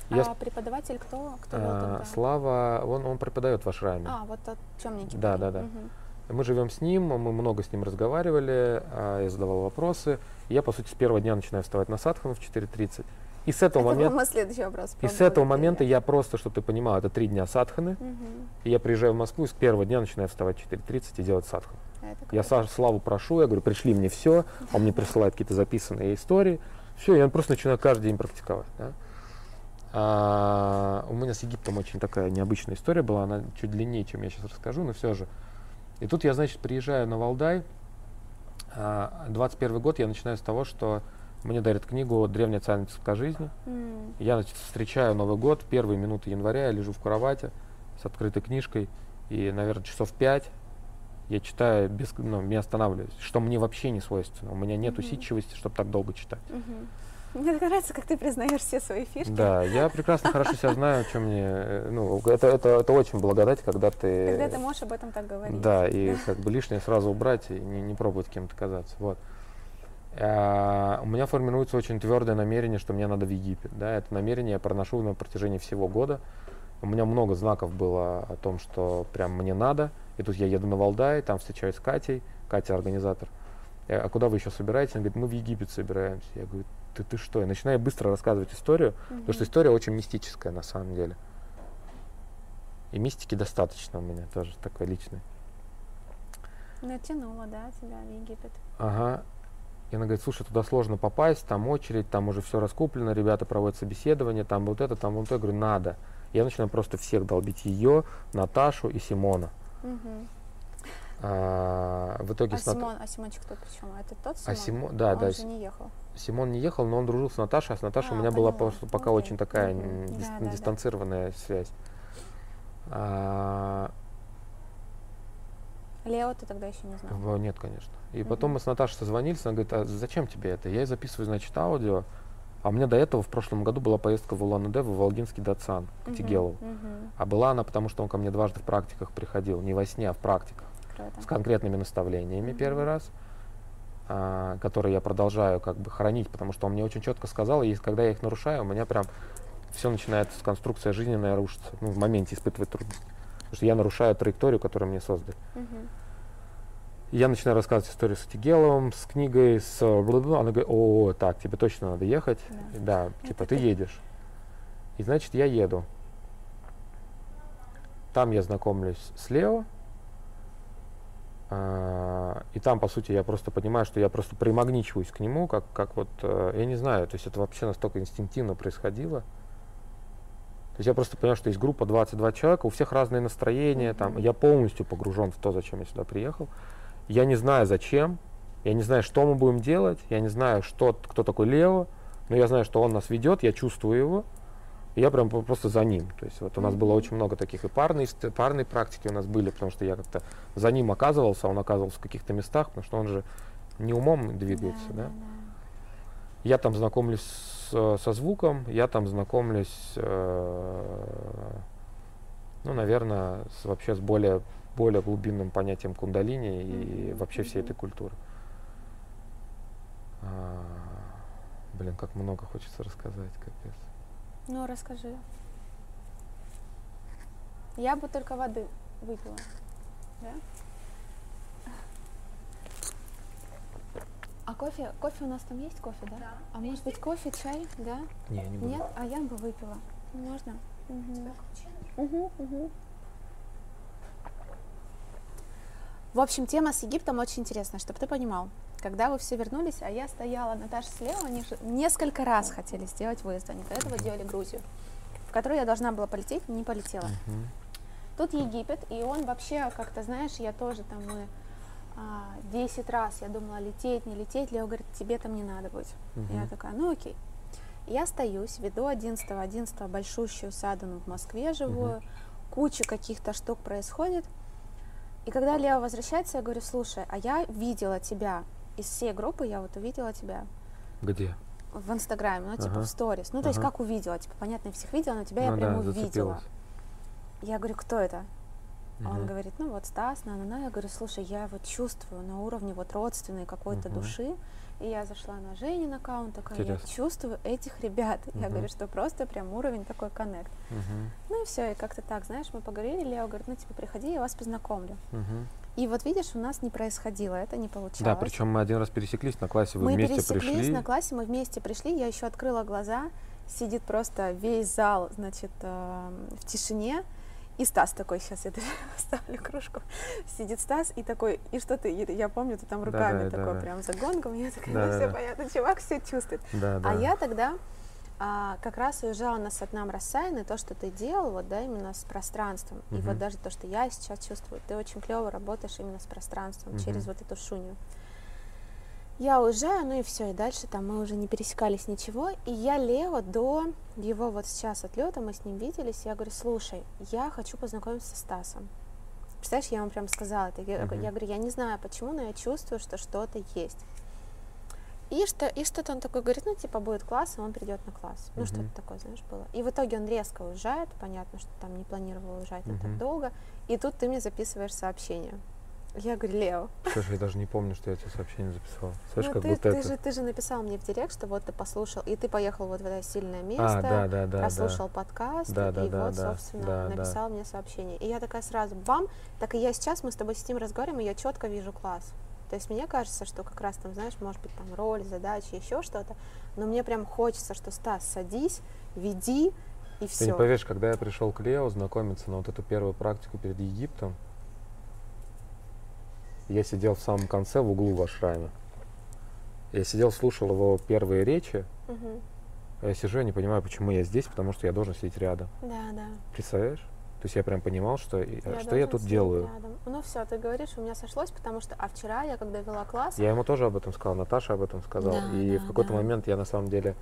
Я с- А преподаватель кто? Кто был а? Слава, он, он преподает в ашраме. А, вот тот темненький. Да, да, да. Мгм. Мы живем с ним, мы много с ним разговаривали, а, я задавал вопросы. Я, по сути, с первого дня начинаю вставать на садхану в 4.30. И с этого Это момента, следующий вопрос. и с этого момента я просто, чтобы ты понимал, это три дня садханы. Мгм. И я приезжаю в Москву и с первого дня начинаю вставать в 4.30 и делать садхану. Это Я круто. Са- Славу прошу, я говорю, пришли мне все, он мне присылает какие-то записанные истории. Все, я просто начинаю каждый день практиковать. да. А, у меня с Египтом очень такая необычная история была, она чуть длиннее, чем я сейчас расскажу, но все же. И тут я, значит, приезжаю на Валдай. А, 21 год я начинаю с того, что мне дарят книгу «Древняя царственная жизни». М, Я, значит, встречаю Новый год, первые минуты января, я лежу в кровати с открытой книжкой, и, наверное, часов пять Я читаю без, ну, не останавливаюсь, что мне вообще не свойственно. У меня нет Мгм. усидчивости, чтобы так долго читать. Мгм. Мне так нравится, как ты признаешь все свои фишки. Да, я прекрасно хорошо себя знаю, что мне, э, ну, это, это, это очень благодать, когда ты... Когда ты можешь об этом так говорить. Да, и как бы лишнее сразу убрать и не, не пробовать кем-то казаться. Вот. А, у меня формируется очень твердое намерение, что мне надо в Египет. Да, это намерение я проношу на протяжении всего года. У меня много знаков было о том, что прям мне надо. И тут я еду на Валдай, там встречаюсь с Катей, Катя организатор. А куда вы еще собираетесь? Она говорит, мы в Египет собираемся. Я говорю, ты, ты что? И начинаю быстро рассказывать историю, потому что история очень мистическая на самом деле. И мистики достаточно у меня тоже такой личной. Натянула, да, тебя в Египет. Ага. И она говорит, слушай, туда сложно попасть, там очередь, там уже все раскуплено, ребята проводят собеседование, там вот это, там вот это. Я говорю, надо. Я начинаю просто всех долбить ее, Наташу и Симона. Мгм. А, в итоге А с Нат- Симон, а Симончик кто причем? Это тот А Симон? Симо- да, Он да, же не ехал. Симон не ехал, но он дружил с Наташей, а с Наташей А, у меня была поняла. просто пока Окей. очень такая Да, дис- да, да. дистанцированная связь. А, Лео ты тогда еще не знал. нет, конечно. И Мгм. потом мы с Наташей созвонились, она говорит, а зачем тебе это? Я ей записываю, значит, аудио. А у меня до этого в прошлом году была поездка в Улан-Удэ, в Волгинский Датсан, к Мгм, Тигелову. А была она, потому что он ко мне дважды в практиках приходил, не во сне, а в практиках, Круто. с конкретными наставлениями Мгм. первый раз, а, которые я продолжаю как бы хранить, потому что он мне очень четко сказал, и когда я их нарушаю, у меня прям все начинается, конструкция жизненная рушится, ну, в моменте испытывать трудности. Потому что я нарушаю траекторию, которую мне создали. Мгм. Я начинаю рассказывать историю с Этигеловым, с книгой, с бла-бла-бла. Она говорит, о, так, тебе точно надо ехать. Да. Да, типа, ты едешь. И значит, я еду. Там я знакомлюсь с Лео. А, И там, по сути, я просто понимаю, что я просто примагничиваюсь к нему, как, как вот, э, я не знаю, то есть это вообще настолько инстинктивно происходило. То есть я просто понял, что есть группа 22 человека, у всех разные настроения, там, Мгм. я полностью погружен в то, зачем я сюда приехал. Я не знаю, зачем, я не знаю, что мы будем делать, я не знаю, что, кто такой Лео, но я знаю, что он нас ведет, я чувствую его, и я прям просто за ним. То есть вот у нас было очень много таких и парные, ст- парные практики у нас были, потому что я как-то за ним оказывался, он оказывался в каких-то местах, потому что он же не умом двигается, да. Я там знакомлюсь с- со звуком, я там знакомлюсь, э, ну, наверное, с, вообще с более, более глубинным понятием кундалини и вообще всей этой культуры. А, блин, как много хочется рассказать, капец. Ну, расскажи. Я бы только воды выпила. Да? А кофе, кофе у нас там есть кофе, да? Да. А может быть кофе, чай, да? Не, не буду. Нет? А я бы выпила. Можно? Мгм. Тебя капучино? В общем, тема с Египтом очень интересная, чтобы ты понимал. Когда вы все вернулись, а я стояла, Наташа слева, они же несколько раз хотели сделать выезд, они до этого делали Грузию, в которую я должна была полететь, не полетела. Тут Египет, и он вообще, как-то, знаешь, я тоже там мы а, 10 раз я думала, лететь, не лететь. Лео говорит, тебе там не надо быть. Я Мгм. такая, ну окей. Я остаюсь, веду 11 11 большущую садану в Москве живую, куча каких-то штук происходит. И когда Лео возвращается, я говорю, слушай, а я видела тебя из всей группы, я вот увидела тебя Где? в Инстаграме, ну, типа Ага. в сторис. Ну, то есть Ага. как увидела, типа, понятно, я всех видела, но тебя я Ну прям да, увидела. Я говорю, кто это? А Он говорит, ну вот Стас, на, на, на. Я говорю, слушай, я вот чувствую на уровне вот родственной какой-то Мгм. души. И я зашла на Женин аккаунт, такая, я Интересно. чувствую этих ребят. Я Мгм. говорю, что просто прям уровень такой коннект. Мгм. Ну и все, и как-то так, знаешь, мы поговорили, Лео говорит, ну типа приходи, я вас познакомлю. Мгм. И вот видишь, у нас не происходило, это не получалось. Да, причем мы один раз пересеклись на классе, вы мы вместе пересеклись пришли. на классе, мы вместе пришли, я еще открыла глаза, сидит просто весь зал, значит, э, в тишине, и Стас такой, сейчас я даже ставлю кружку, сидит Стас и такой, и что ты, И я помню, ты там руками Да-да, такой да-да. прям за гонгом, я такая, Да-да-да. ну все понятно, чувак все чувствует. Да, да. А я тогда а, как раз уезжала на Сатнам Рассаян, и то, что ты делал, вот, да, именно с пространством, и Мгм. вот даже то, что я сейчас чувствую, ты очень клево работаешь именно с пространством, Мгм. через вот эту шуню. Я уезжаю, ну и все, и дальше там мы уже не пересекались ничего, и я Лео до его вот сейчас отлета, мы с ним виделись, я говорю, слушай, я хочу познакомиться со Стасом. Представляешь, я вам прям сказала это. Я, Мгм. я говорю, я не знаю почему, но я чувствую, что что-то есть. И, что, и что-то он такой говорит, ну, типа, будет класс, и он придет на класс. Ну, Мгм. что-то такое, знаешь, было. И в итоге он резко уезжает, понятно, что там не планировал уезжать на так долго. И тут ты мне записываешь сообщение. Я говорю, Лео, Слушай, я даже не помню, что я тебе сообщение записал. Слышь, ну, как ты, будто ты это... же, ты же написал мне в директ, что вот ты послушал, и ты поехал вот в это сильное место, А, да, да, да, прослушал да. подкаст, Да, да, и да, вот, да, собственно, да, да. написал мне сообщение. И я такая сразу, бам, так и я сейчас, мы с тобой сидим, разговариваем, и я четко вижу класс. То есть мне кажется, что как раз там, знаешь, может быть, там роль, задача, еще что-то, но мне прям хочется, что Стас, садись, веди, и Ты не все. поверишь, когда я пришел к Лео знакомиться на вот эту первую практику перед Египтом, я сидел в самом конце в углу в ашраме. Я сидел, слушал его первые речи, а я сижу, я не понимаю, почему я здесь, потому что я должен сидеть рядом. Да, да. Представляешь? То есть я прям понимал, что, и- что я тут делаю. рядом. Ну все, ты говоришь, у меня сошлось, потому что, а вчера я, когда вела класс, Я ему тоже об этом сказал, Наташа об этом сказала. Да, и да, в какой-то да. момент я на самом деле...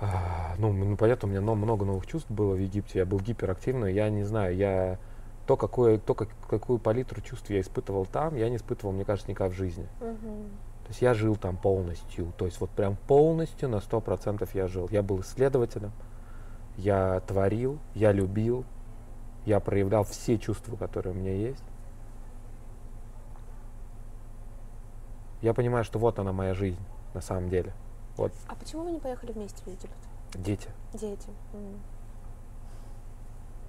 а, Ну, ну, понятно, у меня но- много новых чувств было в Египте. Я был гиперактивный. Я не знаю, я то, какое, то как, какую палитру чувств я испытывал там, я не испытывал, мне кажется, никогда в жизни. Мгм. То есть я жил там полностью. То есть вот прям полностью на 100% я жил. Я был исследователем, я творил, я любил, я проявлял все чувства, которые у меня есть. Я понимаю, что вот она моя жизнь на самом деле. Вот А почему вы не поехали вместе в Египет? дети. Дети. М.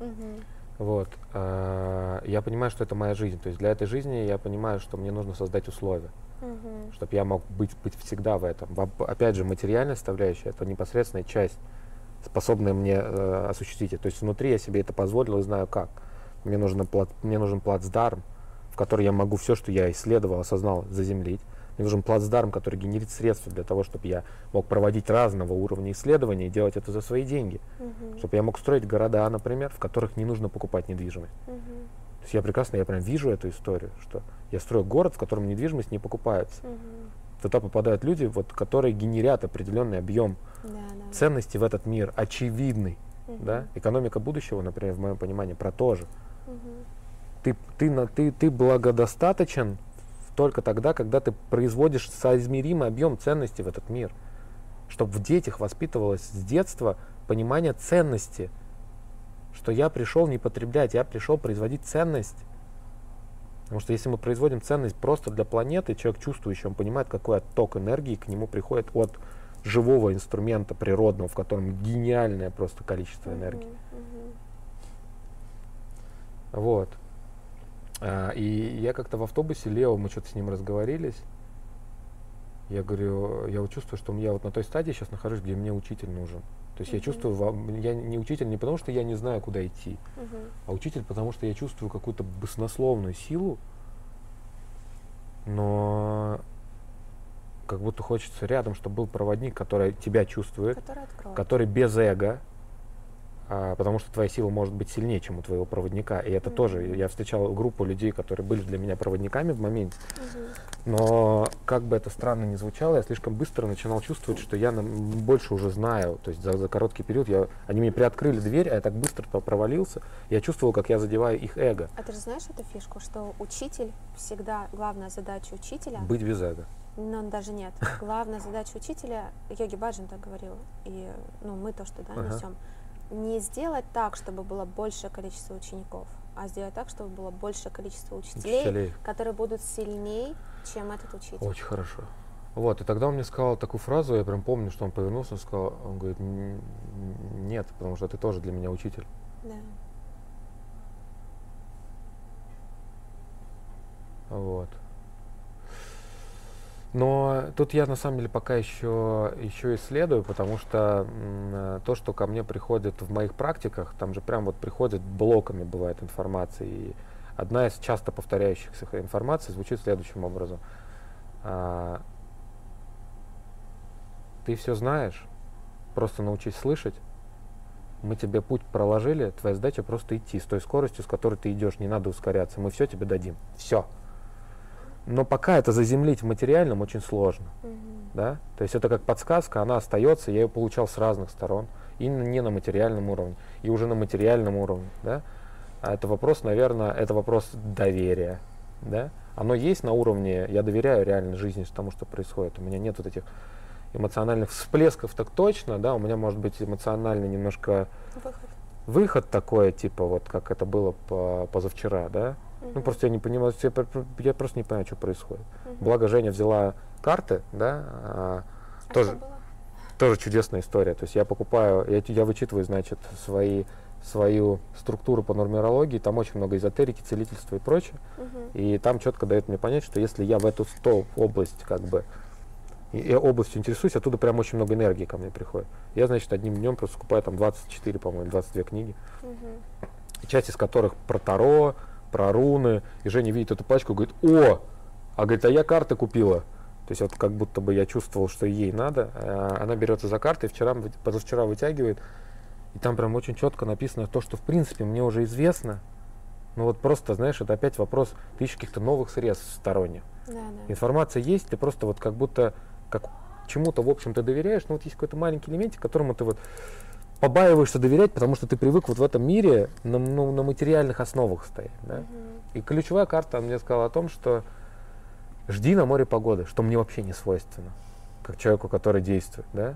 Мгм. Вот. а, Я понимаю, что это моя жизнь. То есть для этой жизни я понимаю, что мне нужно создать условия, Мгм. чтобы я мог быть, быть всегда в этом. Опять же, материальная составляющая это непосредственная часть, способная мне э, осуществить это. То есть внутри я себе это позволил и знаю как. Мне, нужно, мне нужен плацдарм, в который я могу все, что я исследовал, осознал, заземлить. Мне нужен плацдарм, который генерит средства для того, чтобы я мог проводить разного уровня исследований и делать это за свои деньги. Мгм. Чтобы я мог строить города, например, в которых не нужно покупать недвижимость. Мгм. То есть я прекрасно, я прям вижу эту историю, что я строю город, в котором недвижимость не покупается. Мгм. Туда попадают люди, вот, которые генерят определенный объем Да, да. ценностей в этот мир, очевидный. Мгм. Да? Экономика будущего, например, в моем понимании, про то же. Мгм. Ты, ты, ты, ты благодостаточен только тогда, когда ты производишь соизмеримый объем ценностей в этот мир. Чтобы в детях воспитывалось с детства понимание ценности, что я пришел не потреблять, я пришел производить ценность. Потому что если мы производим ценность просто для планеты, человек чувствующий, он понимает, какой отток энергии к нему приходит от живого инструмента природного, в котором гениальное просто количество энергии. Вот. А, и я как-то в автобусе, Лео, мы что-то с ним разговорились. Я говорю, я вот чувствую, что я вот на той стадии сейчас нахожусь, где мне учитель нужен. То есть я Мгм. чувствую, я не учитель не потому, что я не знаю, куда идти, Мгм. а учитель, потому что я чувствую какую-то баснословную силу, но как будто хочется рядом, чтобы был проводник, который тебя чувствует, Который откроет. который без эго, потому что твоя сила может быть сильнее, чем у твоего проводника. И это тоже, Мгм. я встречал группу людей, которые были для меня проводниками в моменте, Мгм. но как бы это странно ни звучало, я слишком быстро начинал чувствовать, что я больше уже знаю. То есть за, за короткий период я, они мне приоткрыли дверь, а я так быстро провалился. Я чувствовал, как я задеваю их эго. А ты же знаешь эту фишку, что учитель всегда, главная задача учителя, Быть без эго. но даже нет, главная задача учителя, Йоги Баджан так говорил, и ну, мы то, что да, Ага. несем, не сделать так, чтобы было большее количество учеников, а сделать так, чтобы было большее количество учителей, Учителей. которые будут сильней, чем этот учитель. Очень хорошо. Вот, и тогда он мне сказал такую фразу, я прям помню, что он повернулся и сказал, он говорит, «Н- нет, потому что ты тоже для меня учитель. Да. Вот. Но тут я на самом деле пока еще, еще исследую, потому что э, то, что ко мне приходит в моих практиках, там же прям вот приходит блоками бывает информация. И одна из часто повторяющихся информаций звучит следующим образом. А, ты все знаешь, просто научись слышать. Мы тебе путь проложили, твоя задача просто идти с той скоростью, с которой ты идешь, не надо ускоряться. Мы все тебе дадим. Все. Но пока это заземлить в материальном очень сложно. Мгм. Да? То есть это как подсказка, она остается, я ее получал с разных сторон. И не на материальном уровне, и уже на материальном уровне. Да? а это вопрос, наверное, это вопрос доверия, да? Оно есть на уровне, я доверяю реально жизни тому, что происходит. У меня нет вот этих эмоциональных всплесков, так точно, да, у меня может быть эмоциональный немножко выход, выход такой, типа вот как это было по позавчера, да. Угу. Ну просто я не понимаю, я, я просто не понимаю, что происходит. Угу. Благо Женя взяла карты, да, а, а тоже, тоже чудесная история. То есть я покупаю, я, я вычитываю, значит, свои свою структуру по нумерологии, там очень много эзотерики, целительства и прочее. Угу. И там четко дает мне понять, что если я в эту 100 область как бы и областью интересуюсь, оттуда прям очень много энергии ко мне приходит. Я, значит, одним днем просто скупаю там 24, по-моему, 22 книги, угу. часть из которых про Таро, про руны. И Женя видит эту пачку и говорит, о, а говорит, а я карты купила. То есть вот как будто бы я чувствовал, что ей надо. А она берется за карты, вчера, позавчера вытягивает, и там прям очень четко написано то, что в принципе мне уже известно. Ну вот просто, знаешь, это опять вопрос, ты ищешь каких-то новых средств сторонних. Да, да. Информация есть, ты просто вот как будто как чему-то, в общем-то, доверяешь, но вот есть какой-то маленький элементик, которому ты вот побаиваешься доверять, потому что ты привык вот в этом мире на, ну, на материальных основах стоять. Да? Угу. И ключевая карта мне сказала о том, что жди на море погоды, что мне вообще не свойственно, как человеку, который действует. Да?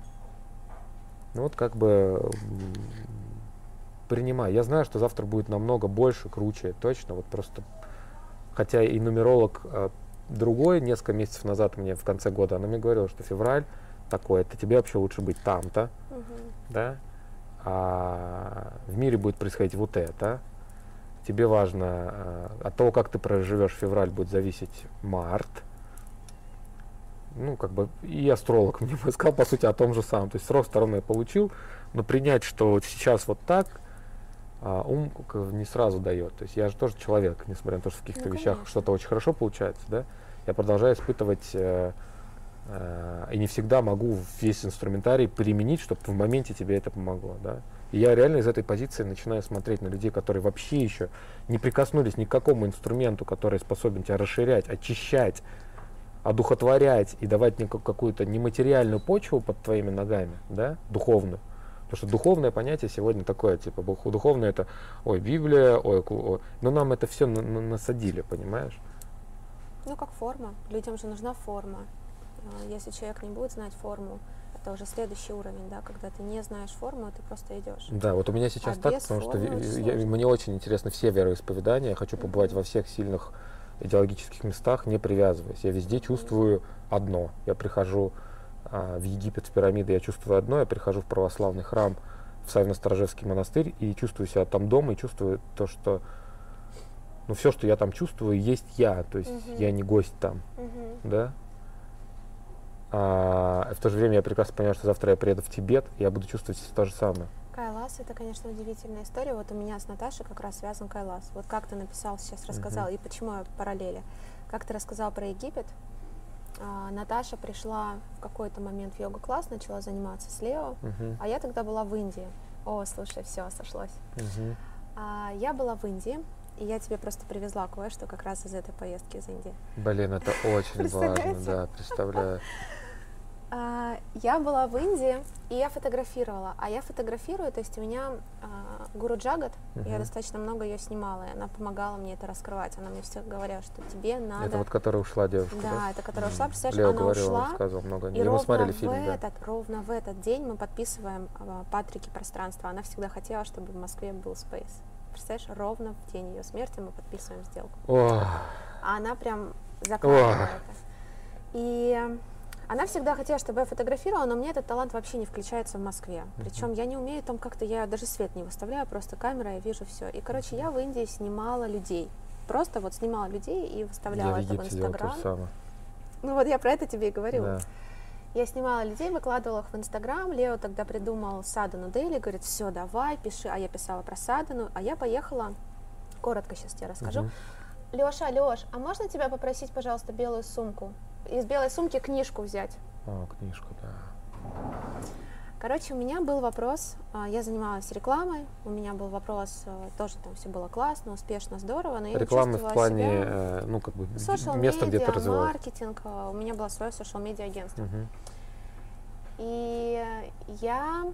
Ну вот как бы принимай. Я знаю, что завтра будет намного больше, круче, точно. Вот просто, хотя и нумеролог а, другой несколько месяцев назад мне в конце года, она мне говорила, что февраль такой, это тебе вообще лучше быть там-то, угу. да, а в мире будет происходить вот это. Тебе важно, а, от того, как ты проживешь февраль, будет зависеть март. Ну, как бы и астролог мне сказал, по сути, о том же самом. То есть срок стороны я получил, но принять, что вот сейчас вот так, а ум не сразу дает. То есть я же тоже человек, несмотря на то, что в каких-то ну, вещах что-то очень хорошо получается, да, я продолжаю испытывать э, э, и не всегда могу весь инструментарий применить, чтобы в моменте тебе это помогло, да. И я реально из этой позиции начинаю смотреть на людей, которые вообще еще не прикоснулись ни к какому инструменту, который способен тебя расширять, очищать, одухотворять и давать какую-то нематериальную почву под твоими ногами, да, духовную. Потому что духовное понятие сегодня такое, типа, духовное это, ой, Библия, ой, ой. но нам это все на, на, насадили, понимаешь? Ну, как форма. Людям же нужна форма. А, если человек не будет знать форму, это уже следующий уровень, да, когда ты не знаешь форму, ты просто идешь. Да, вот у меня сейчас а так, потому что я, мне очень интересно все вероисповедания, я хочу побывать mm-hmm. во всех сильных идеологических местах, не привязываясь. Я везде чувствую одно. Я прихожу а, в Египет, в пирамиды, я чувствую одно, я прихожу в православный храм, в Савино-Сторожевский монастырь и чувствую себя там дома, и чувствую то, что ну, все, что я там чувствую, есть я, то есть угу. я не гость там, угу. да. А, в то же время я прекрасно понимаю, что завтра я приеду в Тибет, и я буду чувствовать то же самое. Кайлас это, конечно, удивительная история. Вот у меня с Наташей как раз связан Кайлас. Вот как ты написал, сейчас рассказал, uh и почему я параллели. Как ты рассказал про Египет, а, Наташа пришла в какой-то момент в йога-класс, начала заниматься с Лео, uh-huh. а я тогда была в Индии. О, слушай, все, сошлось. Uh-huh. А, я была в Индии, и я тебе просто привезла кое-что как раз из этой поездки из Индии. Блин, это очень важно, да, представляю. А, я была в Индии, и я фотографировала. А я фотографирую, то есть у меня а, Гуру Джагат, uh-huh. я достаточно много ее снимала, и она помогала мне это раскрывать. Она мне все говорила, что тебе надо... Это вот которая ушла девушка, да? Да, это которая ушла, представляешь, Лео она говорила, ушла. рассказывал много. И, и мы смотрели фильм, в да. ровно в этот день мы подписываем а, Патрики пространство. Она всегда хотела, чтобы в Москве был Space. Представляешь, ровно в день ее смерти мы подписываем сделку. О. А она прям закладывала это. И она всегда хотела, чтобы я фотографировала, но мне этот талант вообще не включается в Москве. Причем я не умею там как-то, я даже свет не выставляю, просто камера, я вижу все. И, короче, я в Индии снимала людей. Просто вот снимала людей и выставляла я это в Инстаграм. Ну вот я про это тебе и говорю. Да. Я снимала людей, выкладывала их в Инстаграм. Лео тогда придумал Садану Дейли, говорит, все, давай, пиши. А я писала про Садану, а я поехала, коротко сейчас тебе расскажу. Угу. Леша, Леш, а можно тебя попросить, пожалуйста, белую сумку? Из белой сумки книжку взять. О, книжку, да. Короче, у меня был вопрос, а, я занималась рекламой, у меня был вопрос, э, тоже там все было классно, успешно, здорово, но я Рекламы в плане, себя, э, ну, как бы, место, где ты развиваешь. маркетинг, э, у меня было свое social медиа агентство. Угу. И я,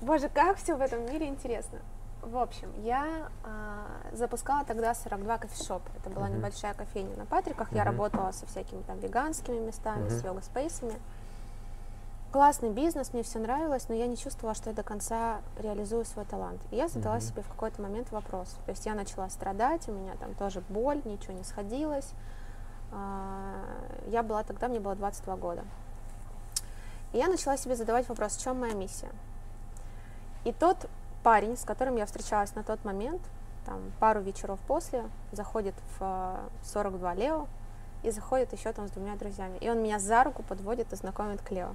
боже, как все в этом мире интересно. В общем, я а, запускала тогда 42 кофешоп. Это была Мгм. небольшая кофейня на Патриках. Я Мгм. работала со всякими там веганскими местами, с Мгм. йога-спейсами. Классный бизнес, мне все нравилось, но я не чувствовала, что я до конца реализую свой талант. И я задала Мгм. себе в какой-то момент вопрос. То есть я начала страдать, у меня там тоже боль, ничего не сходилось. А, Я была тогда, мне было 22 года. И я начала себе задавать вопрос, в чем моя миссия. И тот парень, с которым я встречалась на тот момент, там пару вечеров после, заходит в э, 42 Лео и заходит еще там с двумя друзьями. И он меня за руку подводит и знакомит к Лео.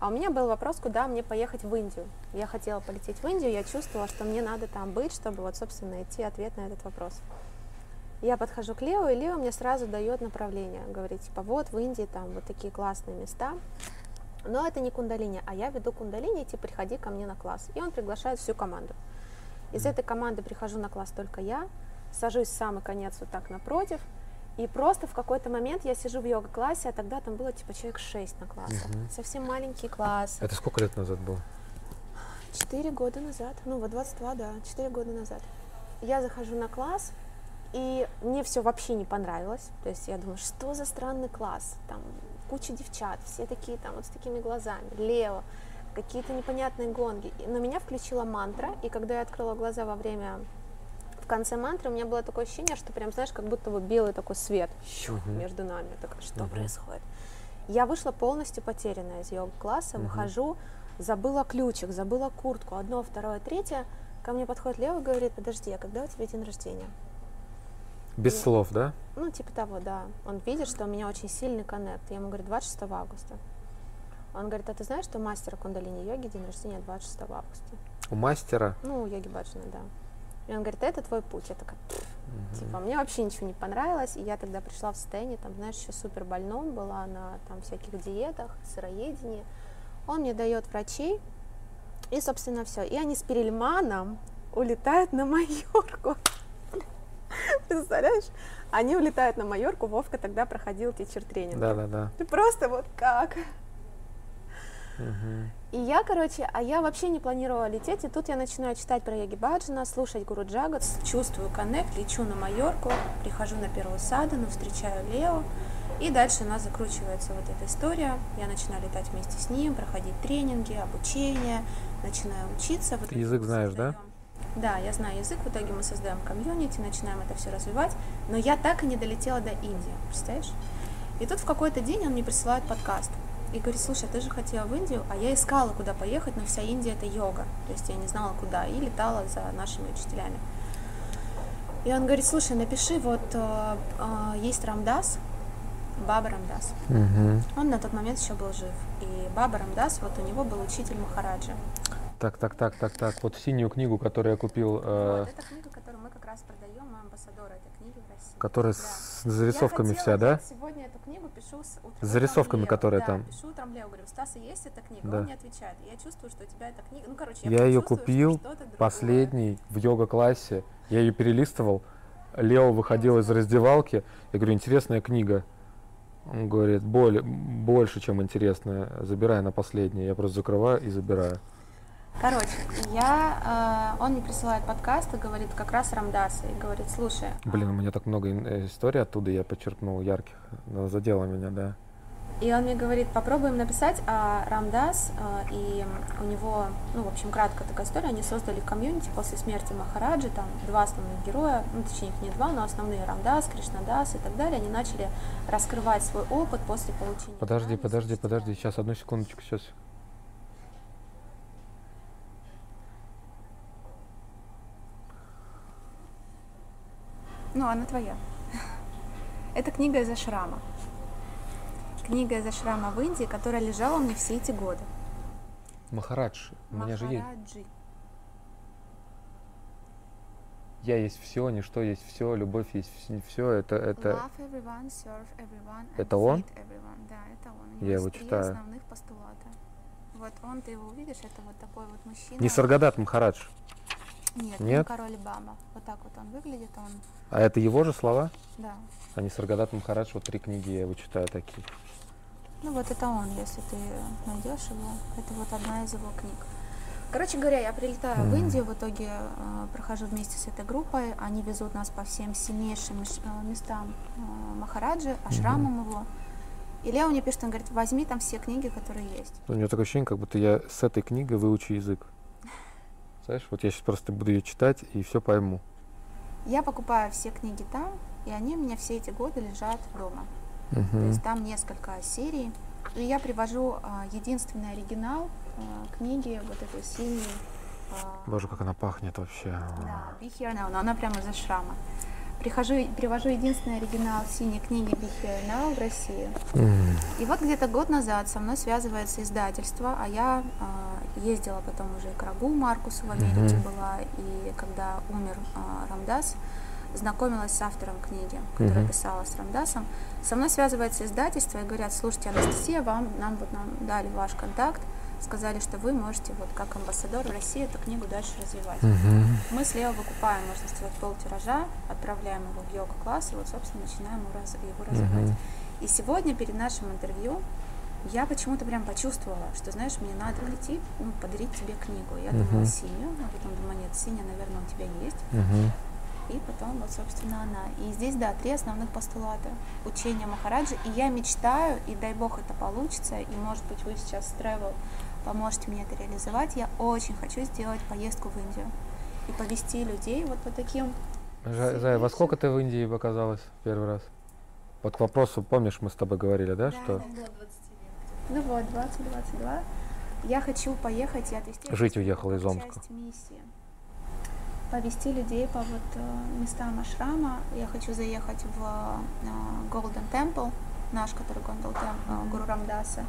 А у меня был вопрос, куда мне поехать в Индию. Я хотела полететь в Индию, я чувствовала, что мне надо там быть, чтобы вот, собственно, найти ответ на этот вопрос. Я подхожу к Лео, и Лео мне сразу дает направление. Говорит, типа, вот в Индии там вот такие классные места. Но это не кундалини, а я веду кундалини, типа, приходи ко мне на класс. И он приглашает всю команду. Из этой команды прихожу на класс только я, сажусь в самый конец вот так напротив, и просто в какой-то момент я сижу в йога-классе, а тогда там было типа человек 6 на классе. Мгм. Совсем маленький класс. Это сколько лет назад было? Четыре года назад, ну вот 22, да, четыре года назад. Я захожу на класс, и мне все вообще не понравилось. То есть я думаю, что за странный класс? Там куча девчат, все такие там вот с такими глазами, Лео, какие-то непонятные гонги. Но меня включила мантра, и когда я открыла глаза во время в конце мантры у меня было такое ощущение, что прям, знаешь, как будто бы белый такой свет между нами. Я такая, что происходит? Я вышла полностью потерянная из йога-класса, выхожу, забыла ключик, забыла куртку, одно, второе, третье. Ко мне подходит Лео и говорит, подожди, а когда у тебя день рождения? Без И- слов, да? Ну, типа того, да. Он видит, что у меня очень сильный коннект. Я ему говорю, 26 августа. Он говорит, а ты знаешь, что у мастера кундалини-йоги день рождения 26 августа? У мастера. Ну, у йоги Баджана, да. И он говорит, это твой путь. Я такая. Мгм. типа, мне вообще ничего не понравилось. И я тогда пришла в состояние, там, знаешь, еще супер больном, была на там всяких диетах, сыроедении. Он мне дает врачей, и, собственно, все. И они с Перельманом улетают на Майорку. Представляешь? Они улетают на Майорку, Вовка тогда проходил тичер-тренинг. Да, да, да. Ты просто вот как? И я, короче, а я вообще не планировала лететь, и тут я начинаю читать про Йоги Баджана, слушать Гуру Джагат, чувствую коннект, лечу на Майорку, прихожу на первую садану, встречаю Лео, и дальше у нас закручивается вот эта история. Я начинаю летать вместе с ним, проходить тренинги, обучение, начинаю учиться. В итоге язык знаешь, да? создаем- Да, я знаю язык, в итоге мы создаем комьюнити, начинаем это все развивать, но я так и не долетела до Индии, представляешь? И тут в какой-то день он мне присылает подкаст и говорит, слушай, ты же хотела в Индию, а я искала, куда поехать, но вся Индия это йога, то есть я не знала куда, и летала за нашими учителями. И он говорит, слушай, напиши, вот э, э, есть Рамдас, Баба Рамдас. Мгм. Он на тот момент еще был жив. И Баба Рамдас, вот у него был учитель Махараджа. Так, так, так, так, так. Вот синюю книгу, которую я купил, э, Вот, это книга, которую мы как раз продаем, мы амбассадоры этой книги в России. которая Да. с зарисовками Я вся, да? Сегодня эту книгу пишу с утром. С зарисовками, Лео. которые да, там. пишу утром Лео, говорю, Стаса, есть эта книга? Да. Он не отвечает. Я чувствую, что у тебя эта книга... Ну, короче, Я ее чувствую, что купил. Последний в йога-классе. Я ее перелистывал. Лео выходил из раздевалки. Я говорю, интересная книга. Он говорит, более, больше, чем интересная. Забирай на последнее. Я просто закрываю и забираю. Короче, я, э, он мне присылает подкаст и говорит как раз Рамдаса, и говорит, слушай, Блин, у меня так много э, историй оттуда я подчеркнул ярких. Но задело меня, да. И он мне говорит, попробуем написать, а Рамдас э, и у него, ну, в общем, краткая такая история, они создали комьюнити после смерти Махараджи, там два основных героя, ну, точнее, их не два, но основные Рамдас, Кришнадас и так далее, они начали раскрывать свой опыт после получения... Подожди, подожди, подожди. Сейчас, одну секундочку, сейчас. Ну, она твоя. Это книга из Ашрама. Книга из Ашрама в Индии, которая лежала мне все эти годы. Махарадж, у меня же есть. Махараджи. Я есть все, ничто есть все, любовь есть все. Это, это, Love everyone, serve everyone, Это он? Да, это он. Я его читаю. основных постулата. Вот он, ты его увидишь, это вот такой вот мужчина. не Саргадат Махарадж. Нет, Нет? не король Баба. Вот так вот он выглядит, он, А это его же слова? да. А не Саргадат Махарадж, вот три книги я его читаю такие. Ну вот это он, если ты найдешь его. Это вот одна из его книг. Короче говоря, я прилетаю mm. в Индию, в итоге э, прохожу вместе с этой группой, они везут нас по всем сильнейшим э, местам э, Махараджи, ашрамам mm-hmm. его. И Лео мне пишет, он говорит, возьми там все книги, которые есть. У меня такое ощущение, как будто я с этой книгой выучу язык. Знаешь, вот я сейчас просто буду ее читать и все пойму. Я покупаю все книги там, и они у меня все эти годы лежат дома. Uh-huh. То есть там несколько серий. И я привожу а, единственный оригинал а, книги, вот этой синей. А, Боже, как она пахнет вообще. Да, Be Here Now, но она прямо из шрама. Прихожу, привожу единственный оригинал синей книги Now в Россию. Mm. И вот где-то год назад со мной связывается издательство, а я а, ездила потом уже к Рагу Маркусу в Америке mm-hmm. была, и когда умер а, Рамдас, знакомилась с автором книги, которая mm-hmm. писала с Рамдасом. Со мной связывается издательство и говорят, слушайте, Анастасия, вам, нам вот нам дали ваш контакт, сказали, что вы можете вот как амбассадор в России эту книгу дальше развивать. Mm-hmm. Мы с Лео выкупаем, можно сказать, пол тиража, отправляем его в йога-класс и вот, собственно, начинаем его, раз, его развивать. Mm-hmm. И сегодня перед нашим интервью я почему-то прям почувствовала, что, знаешь, мне надо прийти, ну, подарить тебе книгу. Я uh-huh. думала синюю, а потом думаю, нет, синяя, наверное, у тебя есть. Uh-huh и потом вот, собственно, она. И здесь, да, три основных постулата учения Махараджи. И я мечтаю, и дай бог это получится, и, может быть, вы сейчас с Travel поможете мне это реализовать. Я очень хочу сделать поездку в Индию и повести людей вот по таким... Зая, во сколько ты в Индии оказалась первый раз? Вот к вопросу, помнишь, мы с тобой говорили, да, да что? Да, Ну вот, 20-22. Я хочу поехать и отвезти... Жить уехала из Омска. Миссии повести людей по вот э, местам ашрама. Я хочу заехать в э, Golden Temple, наш, который Гондол э, Гуру Рамдаса,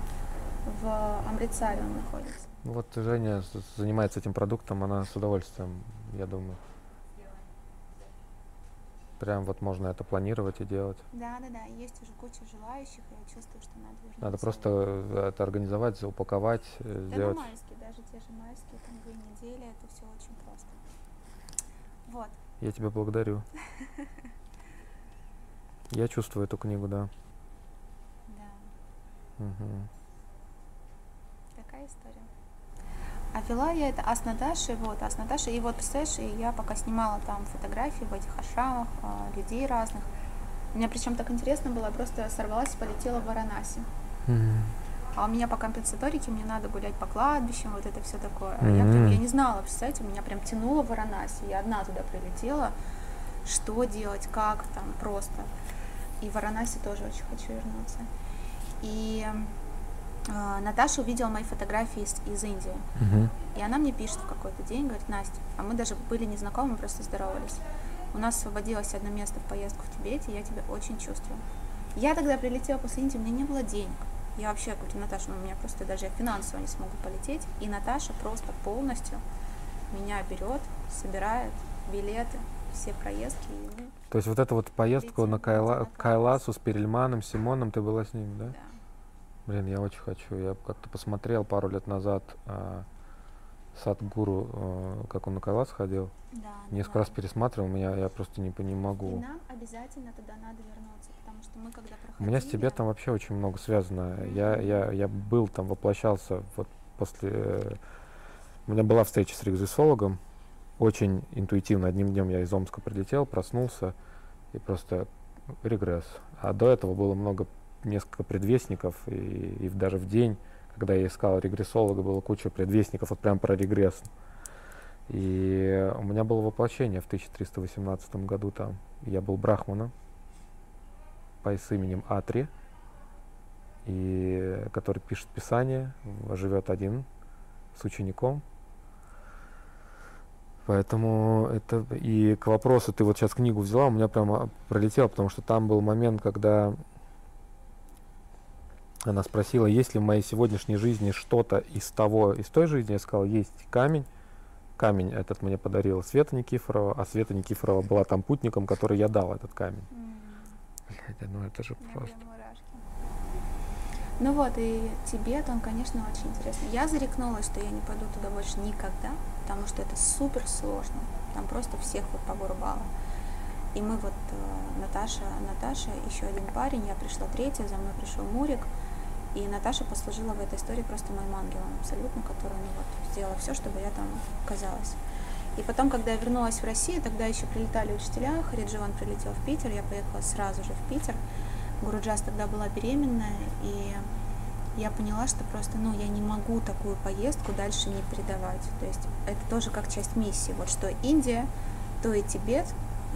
в Амритсаре он находится. Вот Женя занимается этим продуктом, она с удовольствием, я думаю. Прям вот можно это планировать и делать. Да, да, да. Есть уже куча желающих, и я чувствую, что надо вернуться. Надо просто это организовать, упаковать, да, сделать. Да, майские, даже те же майские, там две недели, это все очень просто. Вот. Я тебя благодарю. Я чувствую эту книгу, да. Да. Угу. Такая история. А вела я это а с Наташей, вот, а с Наташей, и вот, представляешь, я пока снимала там фотографии в этих ашрамах, а, людей разных, мне причем так интересно было, я просто сорвалась и полетела в Варанаси. Mm-hmm. А у меня по компенсаторике мне надо гулять по кладбищам, вот это все такое. Mm-hmm. Я, прям, я не знала, представляете, меня прям тянуло в Варанаси. Я одна туда прилетела. Что делать, как там, просто. И в Варанаси тоже очень хочу вернуться. И Наташа увидела мои фотографии из, из Индии. Mm-hmm. И она мне пишет в какой-то день, говорит, Настя, а мы даже были незнакомы, просто здоровались. У нас освободилось одно место в поездку в Тибете, я тебя очень чувствую. Я тогда прилетела после Индии, у меня не было денег. Я вообще говорю, Наташа, ну, у меня просто даже я финансово не смогу полететь. И Наташа просто полностью меня берет, собирает билеты, все проездки. И мы То есть вот эту вот поездку на Кайла, Кайласу с Перельманом, Симоном, ты была с ним, да? Да. Блин, я очень хочу. Я как-то посмотрел пару лет назад а, Садгуру, а, как он на Кайлас ходил. Да, Несколько да. раз пересматривал, меня я просто не, не могу. И нам обязательно туда надо вернуться что мы когда проходили... У меня с Тибетом вообще очень много связано. Mm-hmm. Я, я, я был там, воплощался вот после... У меня была встреча с регзисологом. Очень интуитивно. Одним днем я из Омска прилетел, проснулся и просто регресс. А до этого было много, несколько предвестников, и, и даже в день, когда я искал регрессолога, было куча предвестников, вот прям про регресс. И у меня было воплощение в 1318 году там. Я был брахманом с именем Атри, и, который пишет Писание, живет один с учеником. Поэтому это и к вопросу, ты вот сейчас книгу взяла, у меня прямо пролетело, потому что там был момент, когда она спросила, есть ли в моей сегодняшней жизни что-то из того, из той жизни. Я сказал, есть камень. Камень этот мне подарила Света Никифорова, а Света Никифорова была там путником, который я дал этот камень. Хотя, ну это же просто. Ну вот, и Тибет, он, конечно, очень интересный. Я зарекнулась, что я не пойду туда больше никогда, потому что это супер сложно. Там просто всех вот по Гурбалу. И мы вот, э, Наташа, Наташа, еще один парень, я пришла третья, за мной пришел Мурик. И Наташа послужила в этой истории просто моим ангелом абсолютно, который ну, вот, сделала все, чтобы я там оказалась. И потом, когда я вернулась в Россию, тогда еще прилетали учителя, Харидживан прилетел в Питер, я поехала сразу же в Питер. Гуруджас тогда была беременная, и я поняла, что просто, ну, я не могу такую поездку дальше не передавать. То есть это тоже как часть миссии. Вот что Индия, то и Тибет,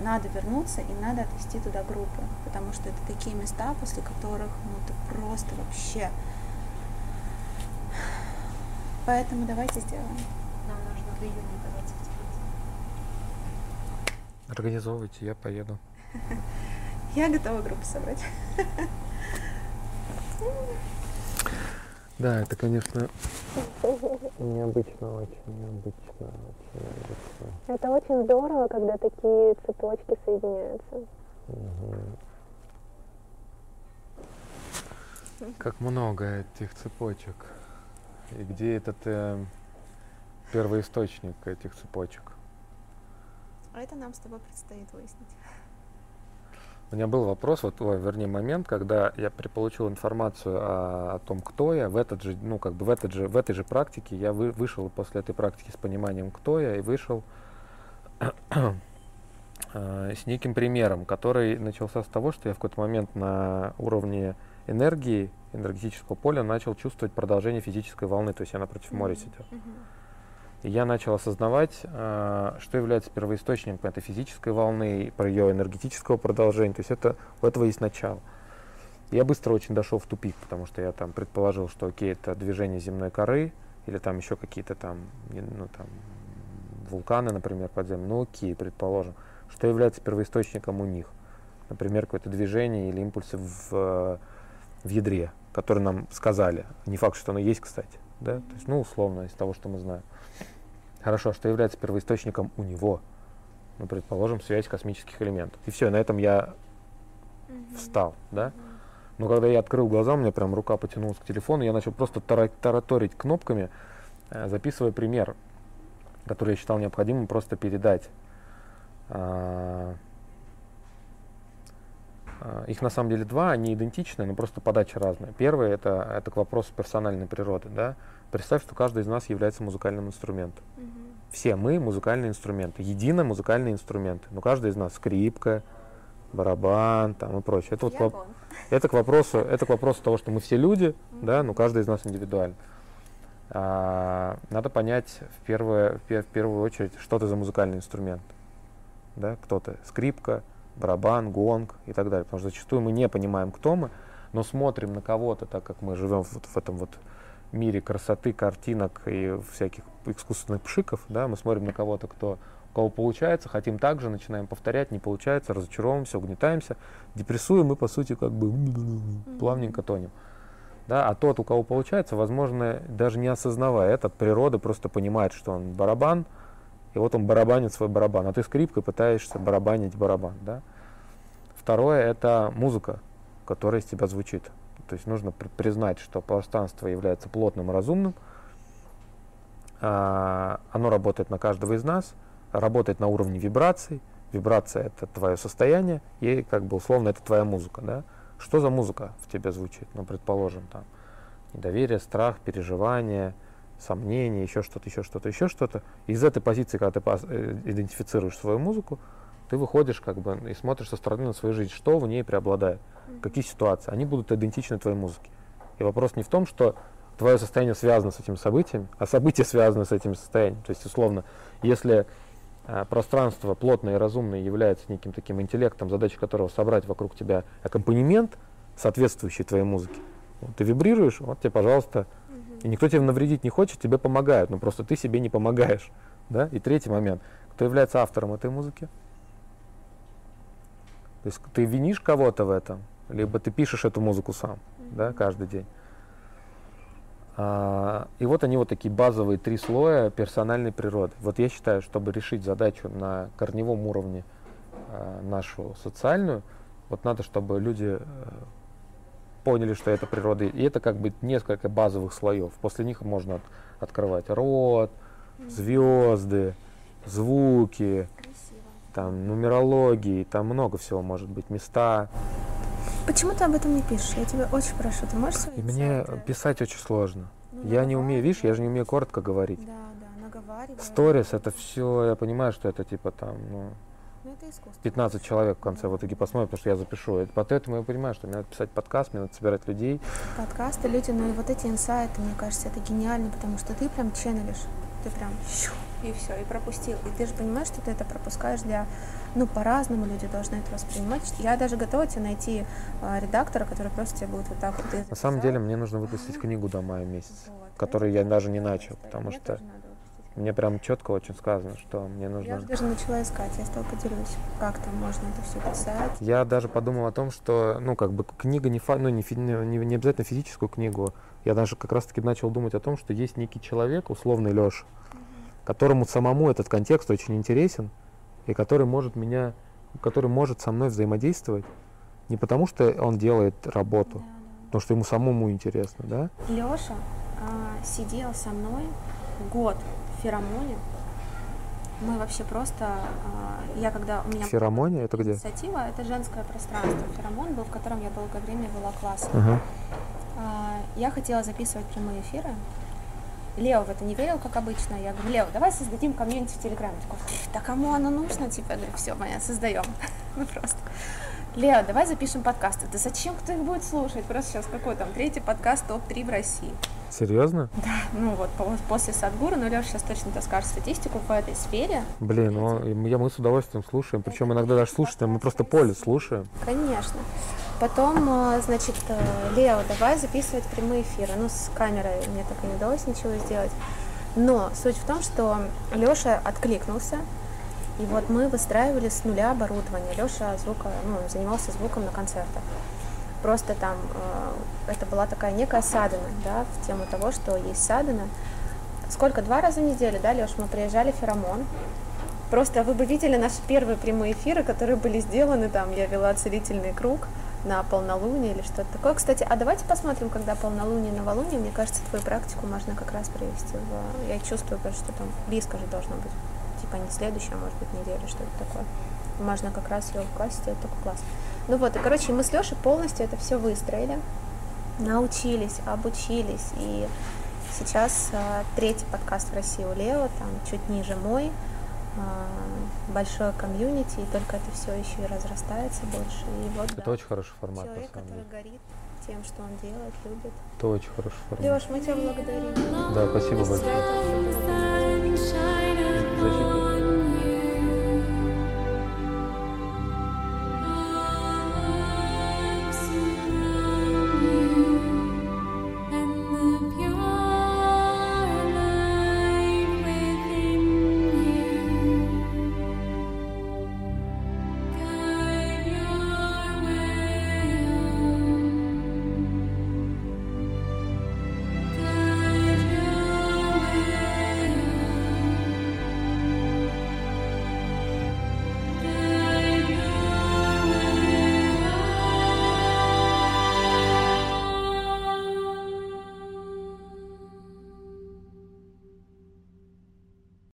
надо вернуться и надо отвести туда группы, потому что это такие места, после которых, ну, ты просто вообще... Поэтому давайте сделаем. Нам нужно до июня оказаться в. Организовывайте, я поеду. Я готова группу собрать. Да, это, конечно, необычно, очень необычно, очень необычно. Это очень здорово, когда такие цепочки соединяются. Как много этих цепочек. И где этот э, первоисточник этих цепочек? А это нам с тобой предстоит выяснить. У меня был вопрос, вот, ой, вернее, момент, когда я получил информацию о, о том, кто я, в этот же, ну, как бы в, этот же, в этой же практике я вы, вышел после этой практики с пониманием, кто я, и вышел э, с неким примером, который начался с того, что я в какой-то момент на уровне энергии, энергетического поля начал чувствовать продолжение физической волны, то есть я напротив моря сидел. Я начал осознавать, э, что является первоисточником этой физической волны, про ее энергетического продолжения. То есть это, у этого есть начало. Я быстро очень дошел в тупик, потому что я там предположил, что окей, это движение земной коры, или там еще какие-то там, ну, там вулканы, например, подземные. Ну окей, предположим. Что является первоисточником у них? Например, какое-то движение или импульсы в, в ядре, которые нам сказали. Не факт, что оно есть, кстати. Да? То есть, ну, условно, из того, что мы знаем. Хорошо, что является первоисточником у него? Ну, предположим, связь космических элементов. И все, на этом я встал, да? Но когда я открыл глаза, у меня прям рука потянулась к телефону, я начал просто тараторить кнопками, э, записывая пример, который я считал необходимым просто передать. А, а, их на самом деле два, они идентичны, но просто подача разная. Первый это, это к вопросу персональной природы. Да? Представь, что каждый из нас является музыкальным инструментом. Угу. Все мы музыкальные инструменты, едино музыкальные инструменты. Но каждый из нас скрипка, барабан там, и прочее. Это, вот, это, к вопросу, это к вопросу того, что мы все люди, угу. да, но каждый из нас индивидуально. А, надо понять в первую, в первую очередь, что ты за музыкальный инструмент. Да? Кто ты? Скрипка, барабан, гонг и так далее. Потому что зачастую мы не понимаем, кто мы, но смотрим на кого-то, так как мы живем вот в этом вот мире красоты, картинок и всяких искусственных пшиков, да, мы смотрим на кого-то, кто у кого получается, хотим также, начинаем повторять, не получается, разочаровываемся, угнетаемся, депрессуем и, по сути, как бы плавненько тонем. Да, а тот, у кого получается, возможно, даже не осознавая это, природа просто понимает, что он барабан, и вот он барабанит свой барабан, а ты скрипкой пытаешься барабанить барабан. Да? Второе – это музыка, которая из тебя звучит. То есть нужно признать, что пространство является плотным и разумным. А, оно работает на каждого из нас, работает на уровне вибраций. Вибрация – это твое состояние, и как бы условно это твоя музыка. Да? Что за музыка в тебе звучит? Ну, предположим, там недоверие, страх, переживание, сомнения, еще что-то, еще что-то, еще что-то. Из этой позиции, когда ты э, идентифицируешь свою музыку, ты выходишь как бы и смотришь со стороны на свою жизнь, что в ней преобладает какие ситуации, они будут идентичны твоей музыке. И вопрос не в том, что твое состояние связано с этим событием, а событие связано с этим состоянием. То есть, условно, если э, пространство плотное и разумное является неким таким интеллектом, задача которого собрать вокруг тебя аккомпанемент, соответствующий твоей музыке, вот, ты вибрируешь, вот тебе, пожалуйста, и никто тебе навредить не хочет, тебе помогают, но просто ты себе не помогаешь. Да? И третий момент, кто является автором этой музыки? То есть ты винишь кого-то в этом, либо ты пишешь эту музыку сам, mm-hmm. да, каждый день. А, и вот они вот такие базовые три слоя персональной природы. Вот я считаю, чтобы решить задачу на корневом уровне а, нашу социальную, вот надо, чтобы люди а, поняли, что это природа. И это как бы несколько базовых слоев. После них можно от, открывать рот, звезды, звуки, там нумерологии, там много всего может быть, места. Почему ты об этом не пишешь? Я тебя очень прошу, ты можешь свои И мне инсайты? писать очень сложно. Ну, Я не умею, видишь, я же не умею коротко говорить. Да, да, наговаривай. Сторис это все, я понимаю, что это типа там, ну, Ну, это искусство. 15 человек в конце в итоге посмотрят, потому что я запишу. И Поэтому я понимаю, что мне надо писать подкаст, мне надо собирать людей. Подкасты, люди, ну и вот эти инсайты, мне кажется, это гениально, потому что ты прям ченнелишь, ты прям щу, и все, и пропустил. И ты же понимаешь, что ты это пропускаешь для, ну, по-разному люди должны это воспринимать. Я даже готова тебе найти а, редактора, который просто тебе будет вот так вот. На самом деле мне нужно выпустить книгу до мая месяца, Вот, которую я даже не начал, потому что мне прям четко очень сказано, что мне Я нужно... уже даже начала искать, я с тобой поделюсь, как там можно это все писать. Я даже подумал о том, что, ну, как бы книга не, фа- ну, не, фи- не, не обязательно физическую книгу. Я даже как раз-таки начал думать о том, что есть некий человек, условный Леша, которому самому этот контекст очень интересен, и который может меня, который может со мной взаимодействовать не потому, что он делает работу, потому что ему самому интересно, да? Леша сидел со мной год в феромоне. Мы вообще просто, а, я когда у меня Феромония это где? инициатива, это женское пространство. Феромон был, в котором я долгое время вела классы. Ага. А, Я хотела записывать прямые эфиры. Лео в это не верил, как обычно. Я говорю, Лео, давай создадим комьюнити в Телеграме. Такой, да кому оно нужно? Типа, я говорю, все, понятно, создаем. Ну просто. Лео, давай запишем подкасты. Да зачем кто их будет слушать? Просто сейчас какой там третий подкаст топ-3 в России. Серьезно? Ну вот, по- после Садгура, но Леша сейчас точно то скажет статистику по этой сфере. Блин, ну, я, мы с удовольствием слушаем, причем иногда даже слушаем, мы просто поле слушаем. Конечно. Потом, э, значит, э, Лео, давай записывать прямые эфиры. Ну, с камерой мне так и не удалось ничего сделать. Но суть в том, что Леша откликнулся, и вот мы выстраивали с нуля оборудование. Леша звука, ну, занимался звуком на концертах. Просто там э, это была такая некая садина, да, в тему того, что есть садина. Сколько? Два раза в неделю, да, Леш, мы приезжали в Феромон. Просто вы бы видели наши первые прямые эфиры, которые были сделаны там. Я вела целительный круг на полнолуние или что-то такое. Кстати, а давайте посмотрим, когда полнолуние, новолуние. Мне кажется, твою практику можно как раз провести. В... Я чувствую, что там близко же должно быть. Типа не следующая, а может быть, неделя, что-то такое. Можно как раз ее классе сделать такой класс. Ну вот, и, короче, мы с Лешей полностью это все выстроили, научились, обучились. И сейчас а, третий подкаст в России у Лео, там чуть ниже мой, большое комьюнити, и только это все еще и разрастается больше. И вот Это да, очень хороший формат, на человек, самом который деле. горит тем, что он делает, любит. Это очень хороший формат. Леш, мы тебя благодарим. Да, спасибо большое.